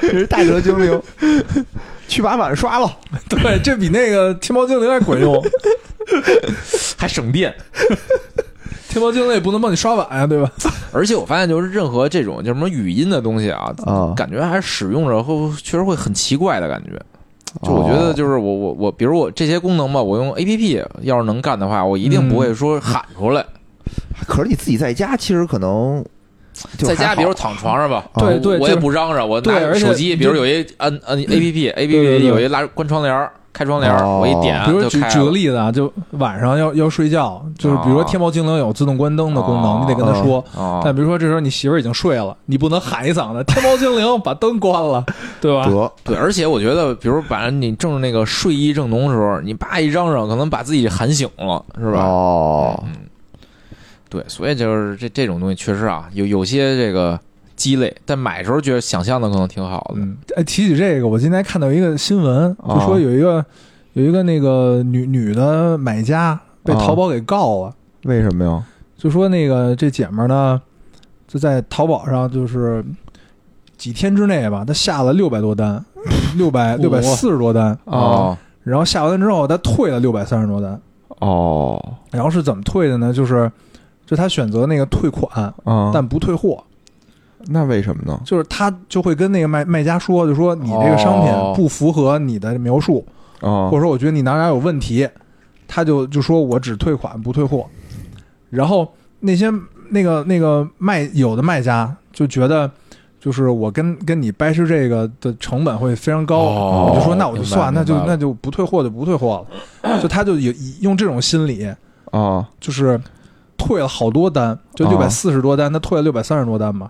这是大蛇精灵，去把碗刷了。对，这比那个天猫精灵还管用。还省电。天猫精灵也不能帮你刷碗呀，对吧？而且我发现，就是任何这种叫什么语音的东西啊，啊感觉还是使用着会确实会很奇怪的感觉。就我觉得，就是我我我，比如我这些功能吧，我用 A P P 要是能干的话，我一定不会说喊出来。可是你自己在家，其实可能在家，比如躺床上吧，对对我也不嚷嚷，我拿手机，比如有一按按 A P P，A P 对对 P 对有一拉关窗帘儿、开窗帘，哦我一点比如举举个。例子啊，就晚上要要睡觉，就是比如说天猫精灵有自动关灯的功能，哦你得跟他说。哦但比如说这时候你媳妇儿已经睡了，你不能喊一嗓子“天猫精灵把灯关了”，对吧？得对，而且我觉得，比如把你正那个睡意正浓的时候，你叭一嚷嚷，可能把自己喊醒了，是吧？哦，嗯，对，所以就是这这种东西确实啊，有有些这个鸡肋，但买的时候觉得想象的可能挺好的。嗯，哎，提起这个，我今天看到一个新闻，就哦说有一个有一个那个女女的买家被哦淘宝给告了，为什么呀？就说那个这姐们儿呢，就在淘宝上就是几天之内吧，她下了六百多单，六百六百四十多单，哦，然后下完单之后，她退了六百三十多单，哦，然后是怎么退的呢？就是就她选择那个退款，啊，但不退货，那为什么呢？就是他就会跟那个卖卖家说，就说你这个商品哦不符合你的描述。啊或者说我觉得你哪哪有问题，他就就说我只退款不退货，然后那些那个那个卖有的卖家就觉得。就是我跟跟你掰扯这个的成本会非常高，哦我就说那我就算，那就那就不退货就不退货了，就他就有用这种心理，啊就是退了好多单，就哦六百四十多单，他退了六百三十多单嘛，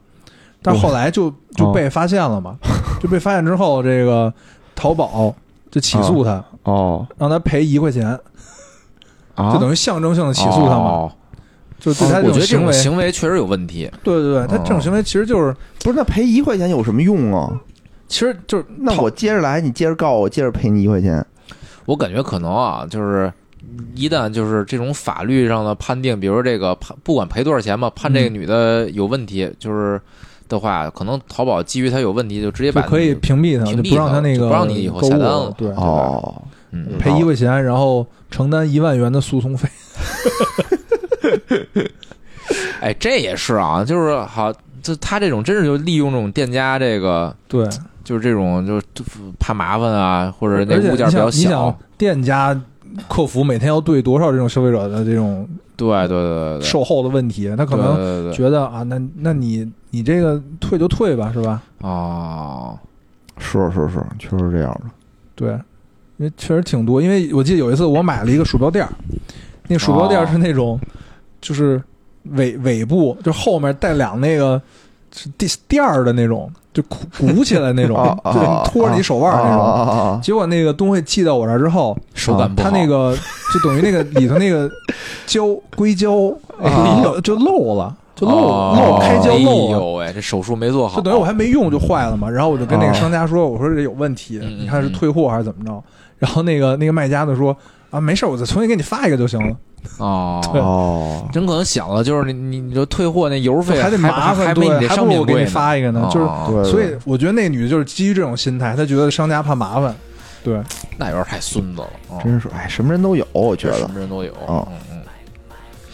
但是后来就就被发现了嘛，就被发现之后，这个淘宝就起诉他，哦。让他赔一块钱，啊，就等于象征性的起诉他嘛，哦。就对他我觉得这种种行为，行为确实有问题。对对对，他这种行为其实就是，不是那赔一块钱有什么用啊？其实就是那我接着来，你接着告我，接着赔你一块钱。我感觉可能啊，就是一旦就是这种法律上的判定，比如说这个判不管赔多少钱吧，判这个嗯。女的有问题，就是的话，可能淘宝基于它有问题，就直接把可以屏蔽他，屏蔽就不让他那个不让你以后下单了对，哦，嗯。赔一块钱，然后承担一万元的诉讼费。哎，这也是啊，就是好，就他这种真是就利用这种店家这个，对，就是这种就是怕麻烦啊，或者那物件比较小，你小。想，店家客服每天要对多少这种消费者的这种对对对对对，售后的问题，他可能觉得啊，那那你你这个退就退吧，是吧？哦，是是是，确实这样的。对，因为确实挺多。因为我记得有一次我买了一个鼠标垫儿，那鼠标垫儿哦是那种，就是尾 尾部就后面带两那个是垫垫儿的那种，就鼓鼓起来那种，啊啊就拖着你手腕儿那种。啊啊啊结果那个东西寄到我这儿之后，手感不好，它那个就等于那个里头那个胶硅胶就漏了，就漏哦漏开胶漏了。哎呦喂，这手术没做好，就等于我还没用就坏了嘛，然后我就跟那个商家说，我说这有问题，你看是退货还是怎么着？然后那个那个卖家就说啊，没事儿，我再重新给你发一个就行了。哦。真可能想了，就是你你你就退货那邮费还得麻烦，还没对，你这还不如我给你发一个呢。就是，所以我觉得那女的就是基于这种心态，她觉得商家怕麻烦，对，那有点太孙子了，哦。真是哎，什么人都有，我觉得。什么人都有，嗯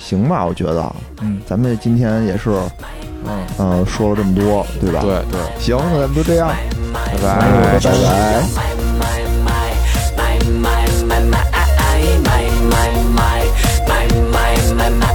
行吧，我觉得。嗯，咱们今天也是，嗯，说了这么多，对吧？对对。行，那咱们就这样。拜拜。拜拜。